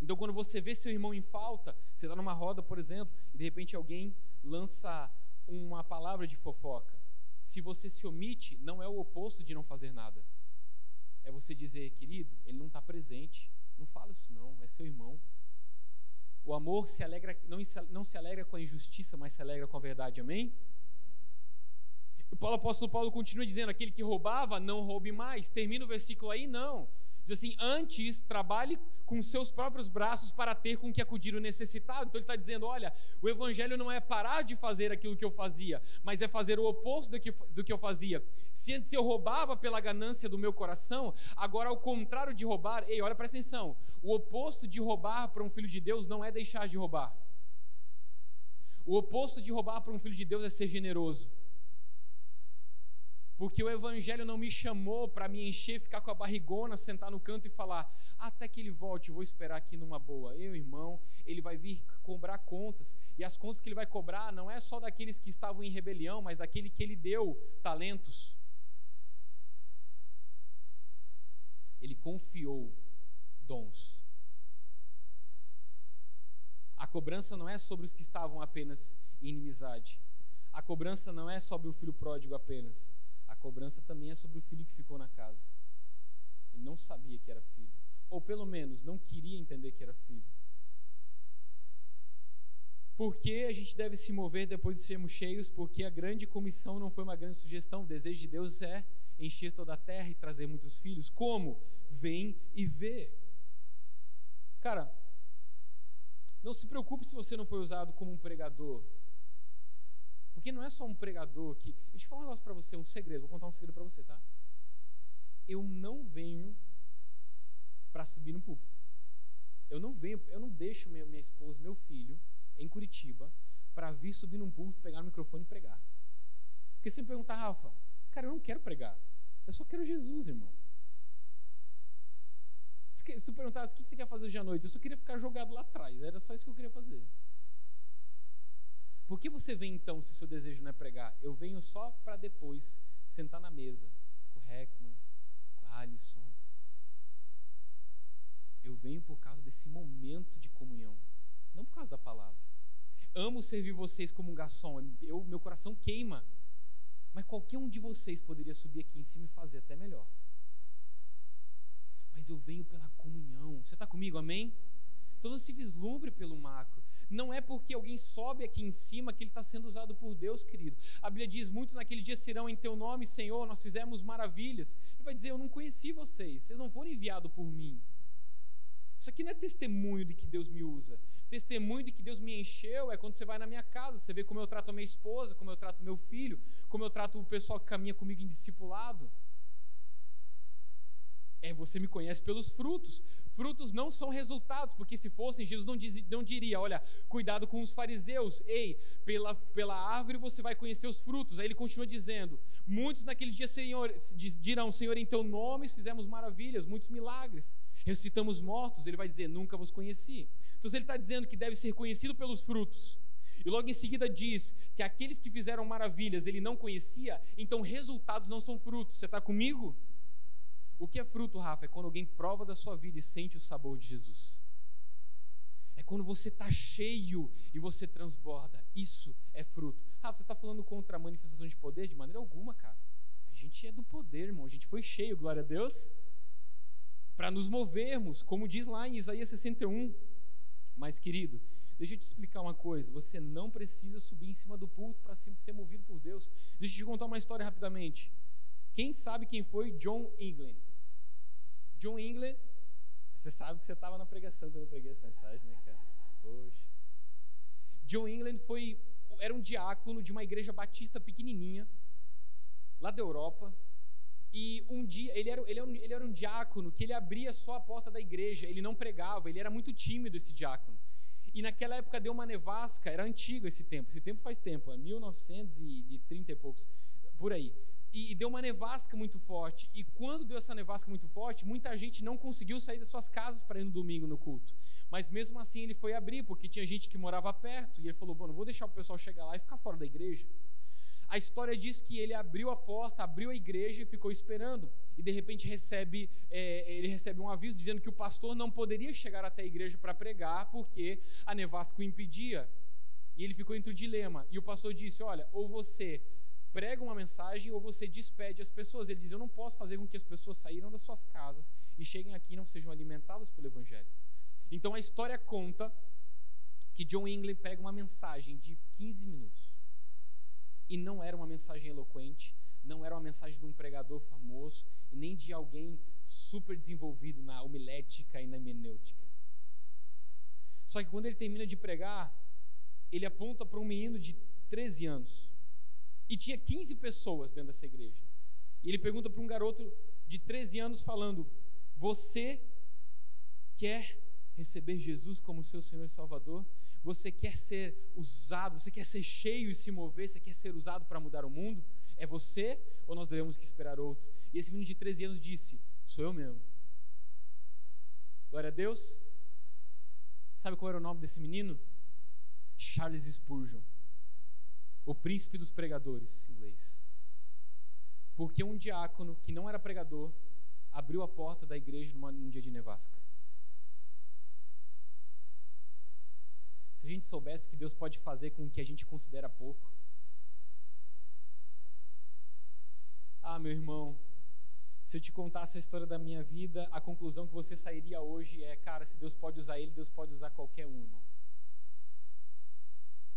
Então, quando você vê seu irmão em falta, você está numa roda, por exemplo, e de repente alguém lança uma palavra de fofoca. Se você se omite, não é o oposto de não fazer nada. É você dizer, querido, ele não está presente. Não fala isso não, é seu irmão. O amor se alegra, não, não se alegra com a injustiça, mas se alegra com a verdade, amém? O apóstolo Paulo continua dizendo: aquele que roubava, não roube mais. Termina o versículo aí, não. Diz assim: antes trabalhe com seus próprios braços para ter com que acudir o necessitado. Então ele está dizendo: olha, o evangelho não é parar de fazer aquilo que eu fazia, mas é fazer o oposto do que, do que eu fazia. Se antes eu roubava pela ganância do meu coração, agora ao contrário de roubar, ei, olha, presta atenção: o oposto de roubar para um filho de Deus não é deixar de roubar. O oposto de roubar para um filho de Deus é ser generoso. Porque o Evangelho não me chamou para me encher, ficar com a barrigona, sentar no canto e falar, até que ele volte, vou esperar aqui numa boa. Eu, irmão, ele vai vir cobrar contas. E as contas que ele vai cobrar não é só daqueles que estavam em rebelião, mas daquele que ele deu talentos. Ele confiou dons. A cobrança não é sobre os que estavam apenas em inimizade. A cobrança não é sobre o filho pródigo apenas cobrança também é sobre o filho que ficou na casa. Ele não sabia que era filho. Ou pelo menos não queria entender que era filho. Por que a gente deve se mover depois de sermos cheios? Porque a grande comissão não foi uma grande sugestão. O desejo de Deus é encher toda a terra e trazer muitos filhos. Como? Vem e vê. Cara, não se preocupe se você não foi usado como um pregador. Porque não é só um pregador que. Deixa eu falar um negócio para você, um segredo. Vou contar um segredo para você, tá? Eu não venho para subir no púlpito. Eu não venho, eu não deixo minha, minha esposa, meu filho, em Curitiba, para vir subir num púlpito, pegar no microfone e pregar. Porque se me perguntar, Rafa, cara, eu não quero pregar. Eu só quero Jesus, irmão. Se tu perguntasse o que você quer fazer hoje à noite, eu só queria ficar jogado lá atrás. Era só isso que eu queria fazer. Por que você vem então se o seu desejo não é pregar? Eu venho só para depois sentar na mesa com o Heckman, com o Alisson. Eu venho por causa desse momento de comunhão, não por causa da palavra. Amo servir vocês como um garçom, eu, meu coração queima. Mas qualquer um de vocês poderia subir aqui em cima e fazer até melhor. Mas eu venho pela comunhão. Você está comigo, amém? Então não se vislumbre pelo macro. Não é porque alguém sobe aqui em cima que ele está sendo usado por Deus, querido. A Bíblia diz: Muitos naquele dia serão em teu nome, Senhor, nós fizemos maravilhas. Ele vai dizer: Eu não conheci vocês, vocês não foram enviados por mim. Isso aqui não é testemunho de que Deus me usa. Testemunho de que Deus me encheu é quando você vai na minha casa, você vê como eu trato a minha esposa, como eu trato meu filho, como eu trato o pessoal que caminha comigo em discipulado. É, você me conhece pelos frutos. Frutos não são resultados, porque se fossem, Jesus não, diz, não diria: olha, cuidado com os fariseus, ei, pela, pela árvore você vai conhecer os frutos. Aí ele continua dizendo: muitos naquele dia Senhor, dirão: Senhor, em teu nome fizemos maravilhas, muitos milagres, ressuscitamos mortos. Ele vai dizer: nunca vos conheci. Então ele está dizendo que deve ser conhecido pelos frutos. E logo em seguida diz que aqueles que fizeram maravilhas ele não conhecia, então resultados não são frutos. Você está comigo? O que é fruto, Rafa? É quando alguém prova da sua vida e sente o sabor de Jesus. É quando você está cheio e você transborda. Isso é fruto. Rafa, você está falando contra a manifestação de poder? De maneira alguma, cara. A gente é do poder, irmão. A gente foi cheio, glória a Deus. Para nos movermos, como diz lá em Isaías 61. Mas, querido, deixa eu te explicar uma coisa. Você não precisa subir em cima do púlpito para ser movido por Deus. Deixa eu te contar uma história rapidamente. Quem sabe quem foi John England? John England, você sabe que você estava na pregação quando eu preguei essa mensagem, né, cara? Poxa. John England foi, era um diácono de uma igreja batista pequenininha, lá da Europa. E um dia, ele era, ele, era um, ele era um diácono que ele abria só a porta da igreja, ele não pregava, ele era muito tímido esse diácono. E naquela época deu uma nevasca, era antigo esse tempo, esse tempo faz tempo, é 1930 e poucos, por aí e, deu uma nevasca muito forte. E quando deu essa nevasca muito forte, muita gente não conseguiu sair das suas casas para ir no domingo no culto. Mas mesmo assim ele foi abrir, porque tinha gente que morava perto. E ele falou: Bom, não vou deixar o pessoal chegar lá e ficar fora da igreja. A história diz que ele abriu a porta, abriu a igreja e ficou esperando. E de repente recebe, é, ele recebe um aviso dizendo que o pastor não poderia chegar até a igreja para pregar porque a nevasca o impedia. E ele ficou entre o dilema. E o pastor disse: Olha, ou você prega uma mensagem ou você despede as pessoas. Ele diz: Eu não posso fazer com que as pessoas saíram das suas casas e cheguem aqui e não sejam alimentadas pelo Evangelho. Então a história conta que John England prega uma mensagem de 15 minutos. E não era uma mensagem eloquente, não era uma mensagem de um pregador famoso e nem de alguém super desenvolvido na homilética e na hermenêutica. Só que quando ele termina de pregar, ele aponta para um menino de 13 anos e tinha 15 pessoas dentro dessa igreja. E ele pergunta para um garoto de 13 anos, falando: Você quer receber Jesus como seu Senhor e Salvador? Você quer ser usado, você quer ser cheio e se mover, você quer ser usado para mudar o mundo? É você ou nós devemos que esperar outro? E esse menino de 13 anos disse: Sou eu mesmo. Glória a Deus. Sabe qual era o nome desse menino? Charles Spurgeon o príncipe dos pregadores, em inglês. Porque um diácono que não era pregador abriu a porta da igreja numa, num dia de nevasca. Se a gente soubesse o que Deus pode fazer com o que a gente considera pouco. Ah, meu irmão, se eu te contasse a história da minha vida, a conclusão que você sairia hoje é: cara, se Deus pode usar ele, Deus pode usar qualquer um, irmão.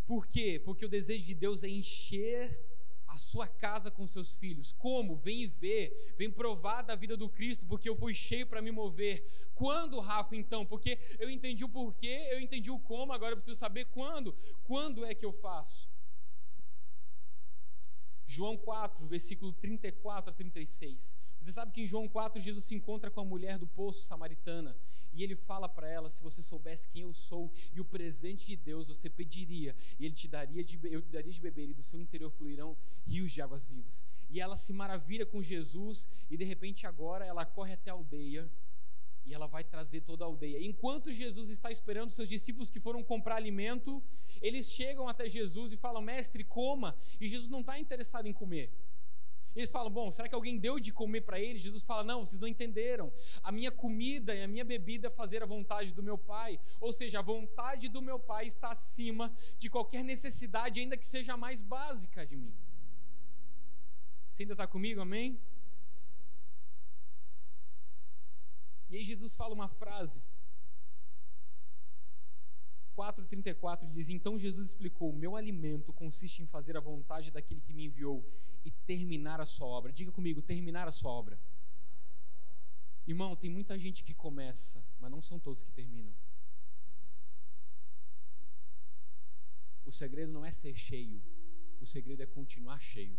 Por quê? Porque o desejo de Deus é encher a sua casa com seus filhos. Como? Vem ver, vem provar da vida do Cristo, porque eu fui cheio para me mover. Quando, Rafa, então? Porque eu entendi o porquê, eu entendi o como, agora eu preciso saber quando. Quando é que eu faço? João 4, versículo 34 a 36. Você sabe que em João 4 Jesus se encontra com a mulher do poço samaritana e ele fala para ela: se você soubesse quem eu sou e o presente de Deus, você pediria, e ele te daria de, eu te daria de beber, e do seu interior fluirão rios de águas vivas. E ela se maravilha com Jesus, e de repente agora ela corre até a aldeia e ela vai trazer toda a aldeia. Enquanto Jesus está esperando seus discípulos que foram comprar alimento, eles chegam até Jesus e falam: Mestre, coma. E Jesus não está interessado em comer. Eles falam: Bom, será que alguém deu de comer para eles? Jesus fala: Não, vocês não entenderam. A minha comida e a minha bebida é fazer a vontade do meu Pai. Ou seja, a vontade do meu Pai está acima de qualquer necessidade, ainda que seja a mais básica de mim. Você ainda está comigo? Amém? E aí Jesus fala uma frase. 4,34 diz: Então Jesus explicou: Meu alimento consiste em fazer a vontade daquele que me enviou e terminar a sua obra. Diga comigo, terminar a sua obra. Irmão, tem muita gente que começa, mas não são todos que terminam. O segredo não é ser cheio, o segredo é continuar cheio.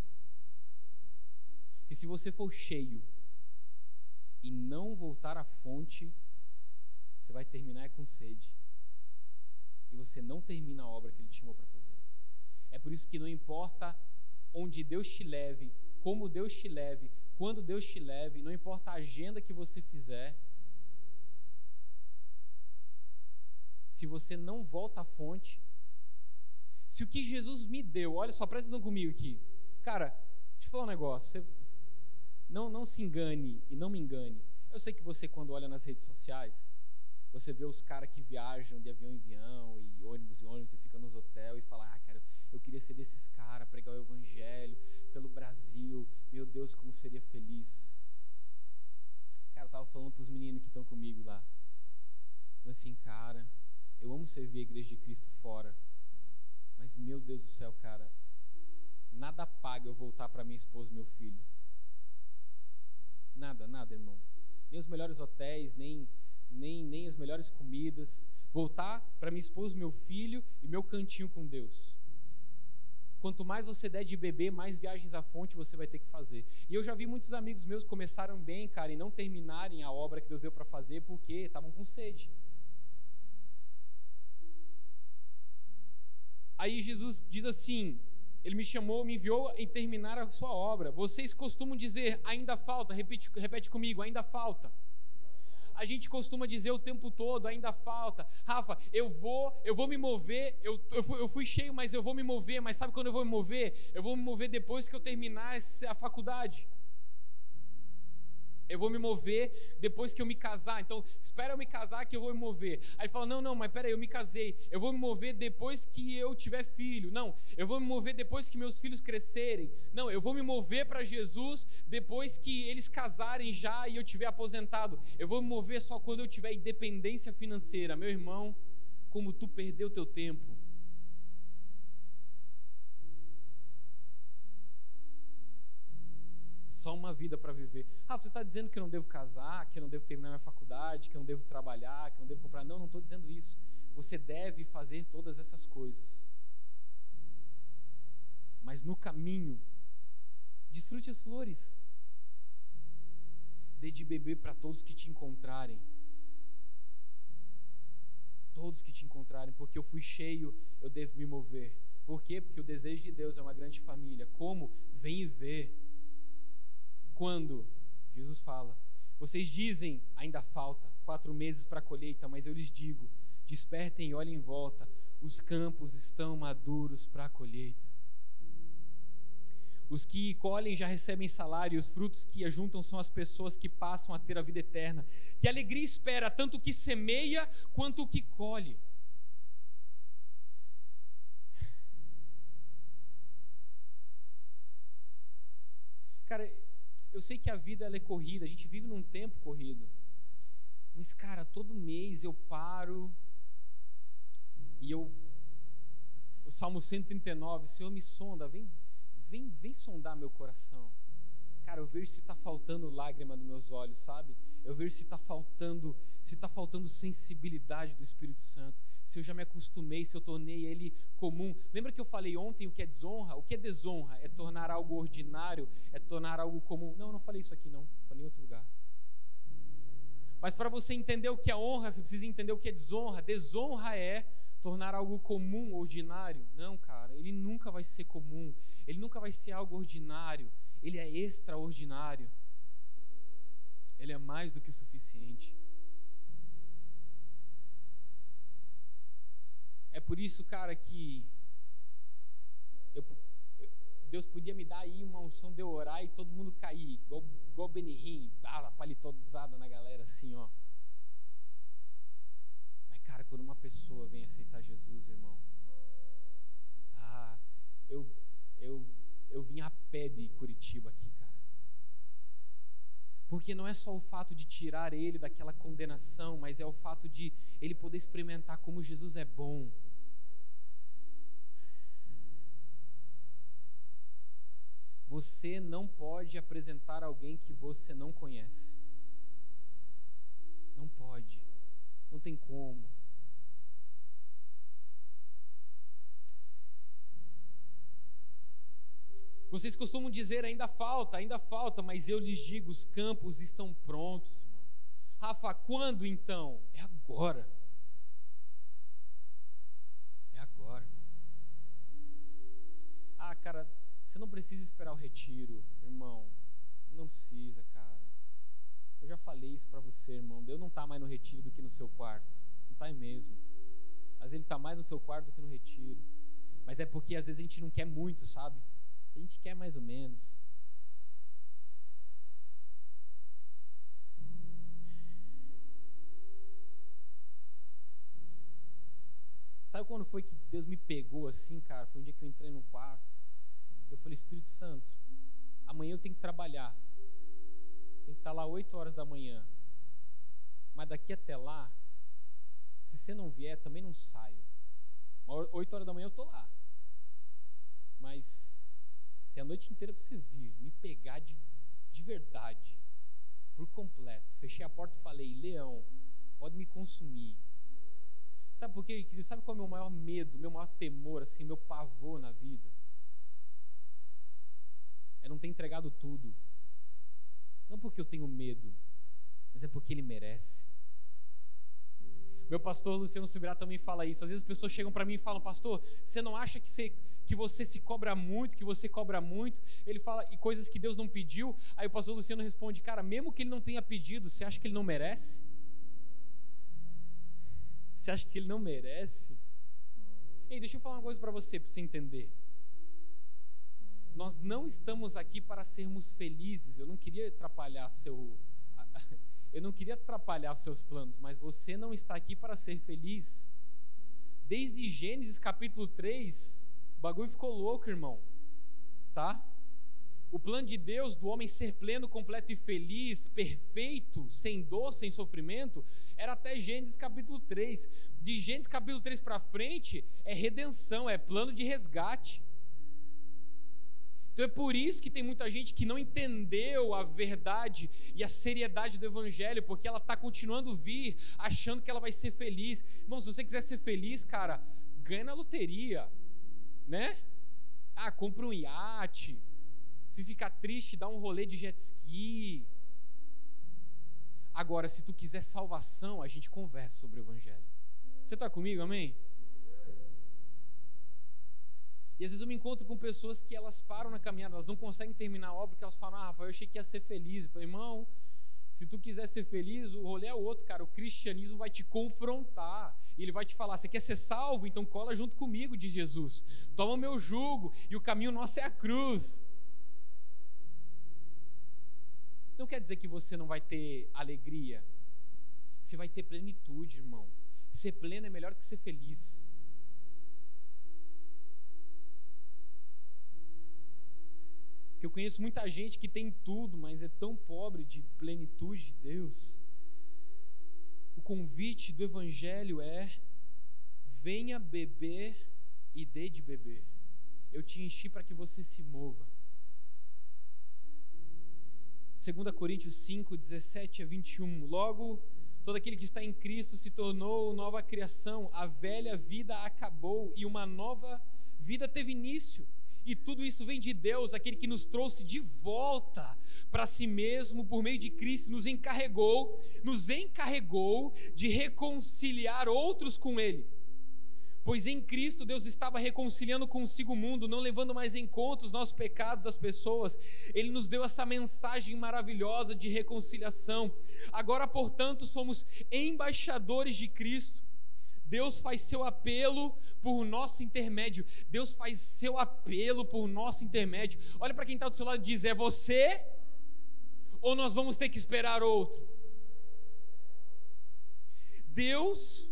Que se você for cheio e não voltar à fonte, você vai terminar com sede. E você não termina a obra que ele te chamou para fazer. É por isso que não importa onde Deus te leve, como Deus te leve, quando Deus te leve, não importa a agenda que você fizer, se você não volta à fonte, se o que Jesus me deu, olha só, presta atenção comigo aqui. Cara, deixa eu falar um negócio. Você, não, não se engane e não me engane. Eu sei que você, quando olha nas redes sociais, você vê os caras que viajam de avião em avião e ônibus em ônibus e fica nos hotéis e fala: Ah, cara, eu queria ser desses caras, pregar o evangelho pelo Brasil. Meu Deus, como seria feliz. Cara, eu tava falando pros meninos que estão comigo lá. Falei assim, cara, eu amo servir a igreja de Cristo fora. Mas meu Deus do céu, cara, nada paga eu voltar para minha esposa e meu filho. Nada, nada, irmão. Nem os melhores hotéis, nem nem nem as melhores comidas. Voltar para minha esposa, meu filho e meu cantinho com Deus. Quanto mais você der de beber, mais viagens à fonte você vai ter que fazer. E eu já vi muitos amigos meus começaram bem, cara, e não terminarem a obra que Deus deu para fazer porque estavam com sede. Aí Jesus diz assim: Ele me chamou, me enviou em terminar a sua obra. Vocês costumam dizer, ainda falta, repete, repete comigo, ainda falta. A gente costuma dizer o tempo todo, ainda falta. Rafa, eu vou, eu vou me mover, eu, eu, fui, eu fui cheio, mas eu vou me mover. Mas sabe quando eu vou me mover? Eu vou me mover depois que eu terminar a faculdade eu vou me mover depois que eu me casar. Então, espera eu me casar que eu vou me mover. Aí fala: Não, não, mas peraí, eu me casei. Eu vou me mover depois que eu tiver filho. Não, eu vou me mover depois que meus filhos crescerem. Não, eu vou me mover para Jesus depois que eles casarem já e eu tiver aposentado. Eu vou me mover só quando eu tiver independência financeira. Meu irmão, como tu perdeu teu tempo. Só uma vida para viver. Ah, você está dizendo que eu não devo casar, que eu não devo terminar minha faculdade, que eu não devo trabalhar, que eu não devo comprar. Não, não estou dizendo isso. Você deve fazer todas essas coisas. Mas no caminho, desfrute as flores. Dê de beber para todos que te encontrarem. Todos que te encontrarem, porque eu fui cheio, eu devo me mover. Por quê? Porque o desejo de Deus é uma grande família. Como? Vem e vê quando Jesus fala: Vocês dizem, ainda falta quatro meses para a colheita, mas eu lhes digo: despertem e olhem em volta, os campos estão maduros para a colheita. Os que colhem já recebem salário, e os frutos que ajuntam são as pessoas que passam a ter a vida eterna. Que alegria espera tanto o que semeia quanto o que colhe. Cara, eu sei que a vida ela é corrida, a gente vive num tempo corrido. Mas, cara, todo mês eu paro e eu. O Salmo 139, Senhor me sonda, vem, vem, vem sondar meu coração. Cara, eu vejo se está faltando lágrima nos meus olhos, sabe? Eu vejo se está faltando, se está faltando sensibilidade do Espírito Santo. Se eu já me acostumei, se eu tornei ele comum. Lembra que eu falei ontem o que é desonra? O que é desonra? É tornar algo ordinário, é tornar algo comum. Não, eu não falei isso aqui não. Falei em outro lugar. Mas para você entender o que é honra, você precisa entender o que é desonra. Desonra é tornar algo comum, ordinário. Não, cara, ele nunca vai ser comum. Ele nunca vai ser algo ordinário. Ele é extraordinário. Ele é mais do que suficiente. É por isso, cara, que eu, eu, Deus podia me dar aí uma unção de eu orar e todo mundo cair, igual, igual Benihim, bala, palitodizada na galera, assim, ó. Cara, quando uma pessoa vem aceitar Jesus, irmão, ah, eu, eu, eu vim a pé de Curitiba aqui, cara. Porque não é só o fato de tirar ele daquela condenação, mas é o fato de ele poder experimentar como Jesus é bom. Você não pode apresentar alguém que você não conhece. Não pode. Não tem como. Vocês costumam dizer ainda falta, ainda falta, mas eu lhes digo: os campos estão prontos, irmão. Rafa, quando então? É agora. É agora, irmão. Ah, cara, você não precisa esperar o retiro, irmão. Não precisa, cara. Eu já falei isso para você, irmão. Deus não está mais no retiro do que no seu quarto. Não está mesmo. Mas Ele está mais no seu quarto do que no retiro. Mas é porque às vezes a gente não quer muito, sabe? A gente quer mais ou menos. Sabe quando foi que Deus me pegou assim, cara? Foi um dia que eu entrei no quarto. Eu falei, Espírito Santo, amanhã eu tenho que trabalhar. Tem que estar lá 8 horas da manhã. Mas daqui até lá, se você não vier, também não saio. 8 horas da manhã eu tô lá. Mas tem a noite inteira para você vir, me pegar de, de verdade, por completo. Fechei a porta e falei: Leão, pode me consumir. Sabe por quê, querido? Sabe qual é o meu maior medo, meu maior temor, assim, meu pavor na vida? É não ter entregado tudo. Não porque eu tenho medo, mas é porque ele merece. Meu pastor Luciano Subirá também fala isso. Às vezes as pessoas chegam para mim e falam: Pastor, você não acha que você, que você se cobra muito, que você cobra muito? Ele fala, e coisas que Deus não pediu. Aí o pastor Luciano responde: Cara, mesmo que ele não tenha pedido, você acha que ele não merece? Você acha que ele não merece? Ei, deixa eu falar uma coisa para você, para você entender. Nós não estamos aqui para sermos felizes. Eu não queria atrapalhar seu eu não queria atrapalhar seus planos, mas você não está aqui para ser feliz. Desde Gênesis capítulo 3, o bagulho ficou louco, irmão. Tá? O plano de Deus do homem ser pleno, completo e feliz, perfeito, sem dor, sem sofrimento, era até Gênesis capítulo 3. De Gênesis capítulo 3 para frente é redenção, é plano de resgate. Então é por isso que tem muita gente que não entendeu a verdade e a seriedade do Evangelho, porque ela está continuando vir achando que ela vai ser feliz. Irmão, se você quiser ser feliz, cara, ganha na loteria, né? Ah, compra um iate. Se ficar triste, dá um rolê de jet ski. Agora, se tu quiser salvação, a gente conversa sobre o Evangelho. Você está comigo, amém? E às vezes eu me encontro com pessoas que elas param na caminhada, elas não conseguem terminar a obra, porque elas falam, ah, Rafael, eu achei que ia ser feliz. Eu falei, irmão, se tu quiser ser feliz, o rolê é outro, cara. O cristianismo vai te confrontar. Ele vai te falar: você quer ser salvo? Então cola junto comigo, de Jesus. Toma o meu jugo. E o caminho nosso é a cruz. Não quer dizer que você não vai ter alegria. Você vai ter plenitude, irmão. Ser pleno é melhor que ser feliz. Que eu conheço muita gente que tem tudo, mas é tão pobre de plenitude de Deus. O convite do Evangelho é: venha beber e dê de beber. Eu te enchi para que você se mova. 2 Coríntios 5, 17 a 21. Logo, todo aquele que está em Cristo se tornou nova criação, a velha vida acabou e uma nova vida teve início. E tudo isso vem de Deus, aquele que nos trouxe de volta para si mesmo por meio de Cristo, nos encarregou, nos encarregou de reconciliar outros com Ele. Pois em Cristo Deus estava reconciliando consigo o mundo, não levando mais em conta os nossos pecados das pessoas. Ele nos deu essa mensagem maravilhosa de reconciliação. Agora, portanto, somos embaixadores de Cristo Deus faz seu apelo por nosso intermédio. Deus faz seu apelo por nosso intermédio. Olha para quem está do seu lado e diz: é você? Ou nós vamos ter que esperar outro? Deus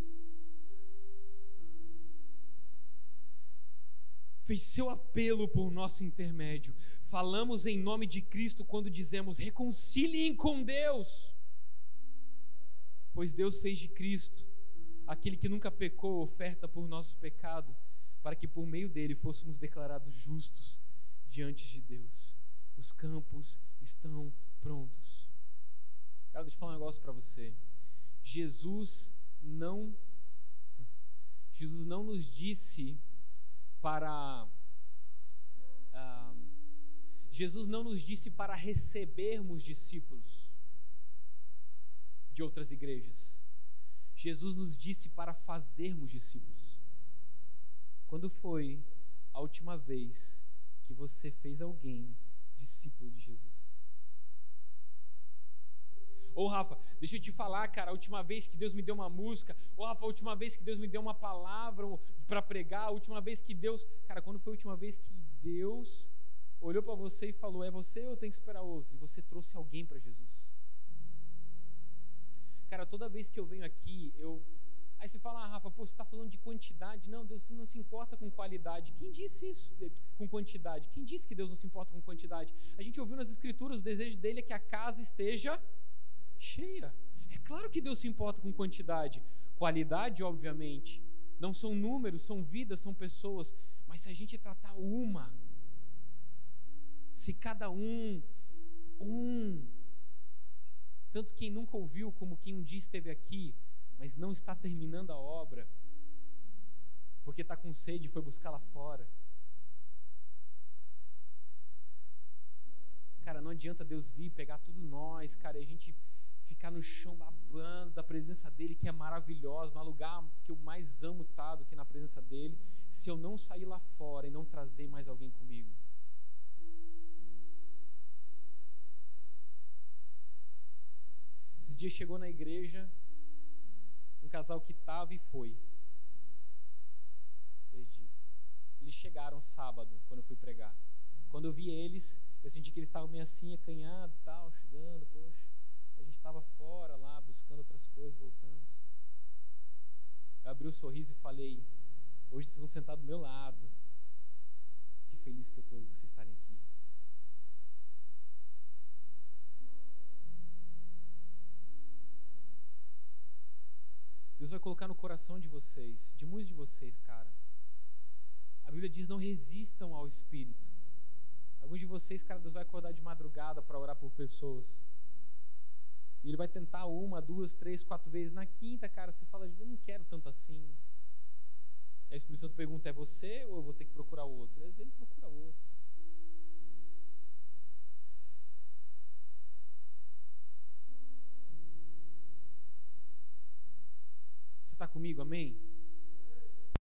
fez seu apelo por nosso intermédio. Falamos em nome de Cristo quando dizemos: reconciliem com Deus. Pois Deus fez de Cristo aquele que nunca pecou, oferta por nosso pecado, para que por meio dele fôssemos declarados justos diante de Deus. Os campos estão prontos. Deixa eu falar um negócio para você. Jesus não Jesus não nos disse para uh, Jesus não nos disse para recebermos discípulos de outras igrejas. Jesus nos disse para fazermos discípulos. Quando foi a última vez que você fez alguém discípulo de Jesus? Ô oh, Rafa, deixa eu te falar, cara, a última vez que Deus me deu uma música, ô oh, Rafa, a última vez que Deus me deu uma palavra para pregar, a última vez que Deus, cara, quando foi a última vez que Deus olhou para você e falou: "É você ou eu tenho que esperar outro?" E você trouxe alguém para Jesus. Cara, toda vez que eu venho aqui, eu Aí você fala, ah, Rafa, pô, você está falando de quantidade. Não, Deus não se importa com qualidade. Quem disse isso? Com quantidade. Quem disse que Deus não se importa com quantidade? A gente ouviu nas Escrituras, o desejo dele é que a casa esteja cheia. É claro que Deus se importa com quantidade. Qualidade, obviamente. Não são números, são vidas, são pessoas. Mas se a gente tratar uma, se cada um, um, tanto quem nunca ouviu como quem um dia esteve aqui, mas não está terminando a obra, porque está com sede e foi buscar lá fora. Cara, não adianta Deus vir pegar tudo nós, cara, e a gente ficar no chão babando da presença dele, que é maravilhosa, no lugar que eu mais amo estar do que na presença dele, se eu não sair lá fora e não trazer mais alguém comigo. Esses dias chegou na igreja um casal que estava e foi. Perdido. Eles chegaram sábado, quando eu fui pregar. Quando eu vi eles, eu senti que eles estavam meio assim, acanhados e tal, chegando, poxa. A gente estava fora lá, buscando outras coisas, voltamos. Eu abri o um sorriso e falei, hoje vocês vão sentar do meu lado. Que feliz que eu estou de vocês estarem aqui. Deus vai colocar no coração de vocês, de muitos de vocês, cara. A Bíblia diz: não resistam ao Espírito. Alguns de vocês, cara, Deus vai acordar de madrugada para orar por pessoas. E ele vai tentar uma, duas, três, quatro vezes. Na quinta, cara, você fala: eu não quero tanto assim. E o Espírito Santo pergunta: é você ou eu vou ter que procurar outro? Ele procura outro. Está comigo, amém?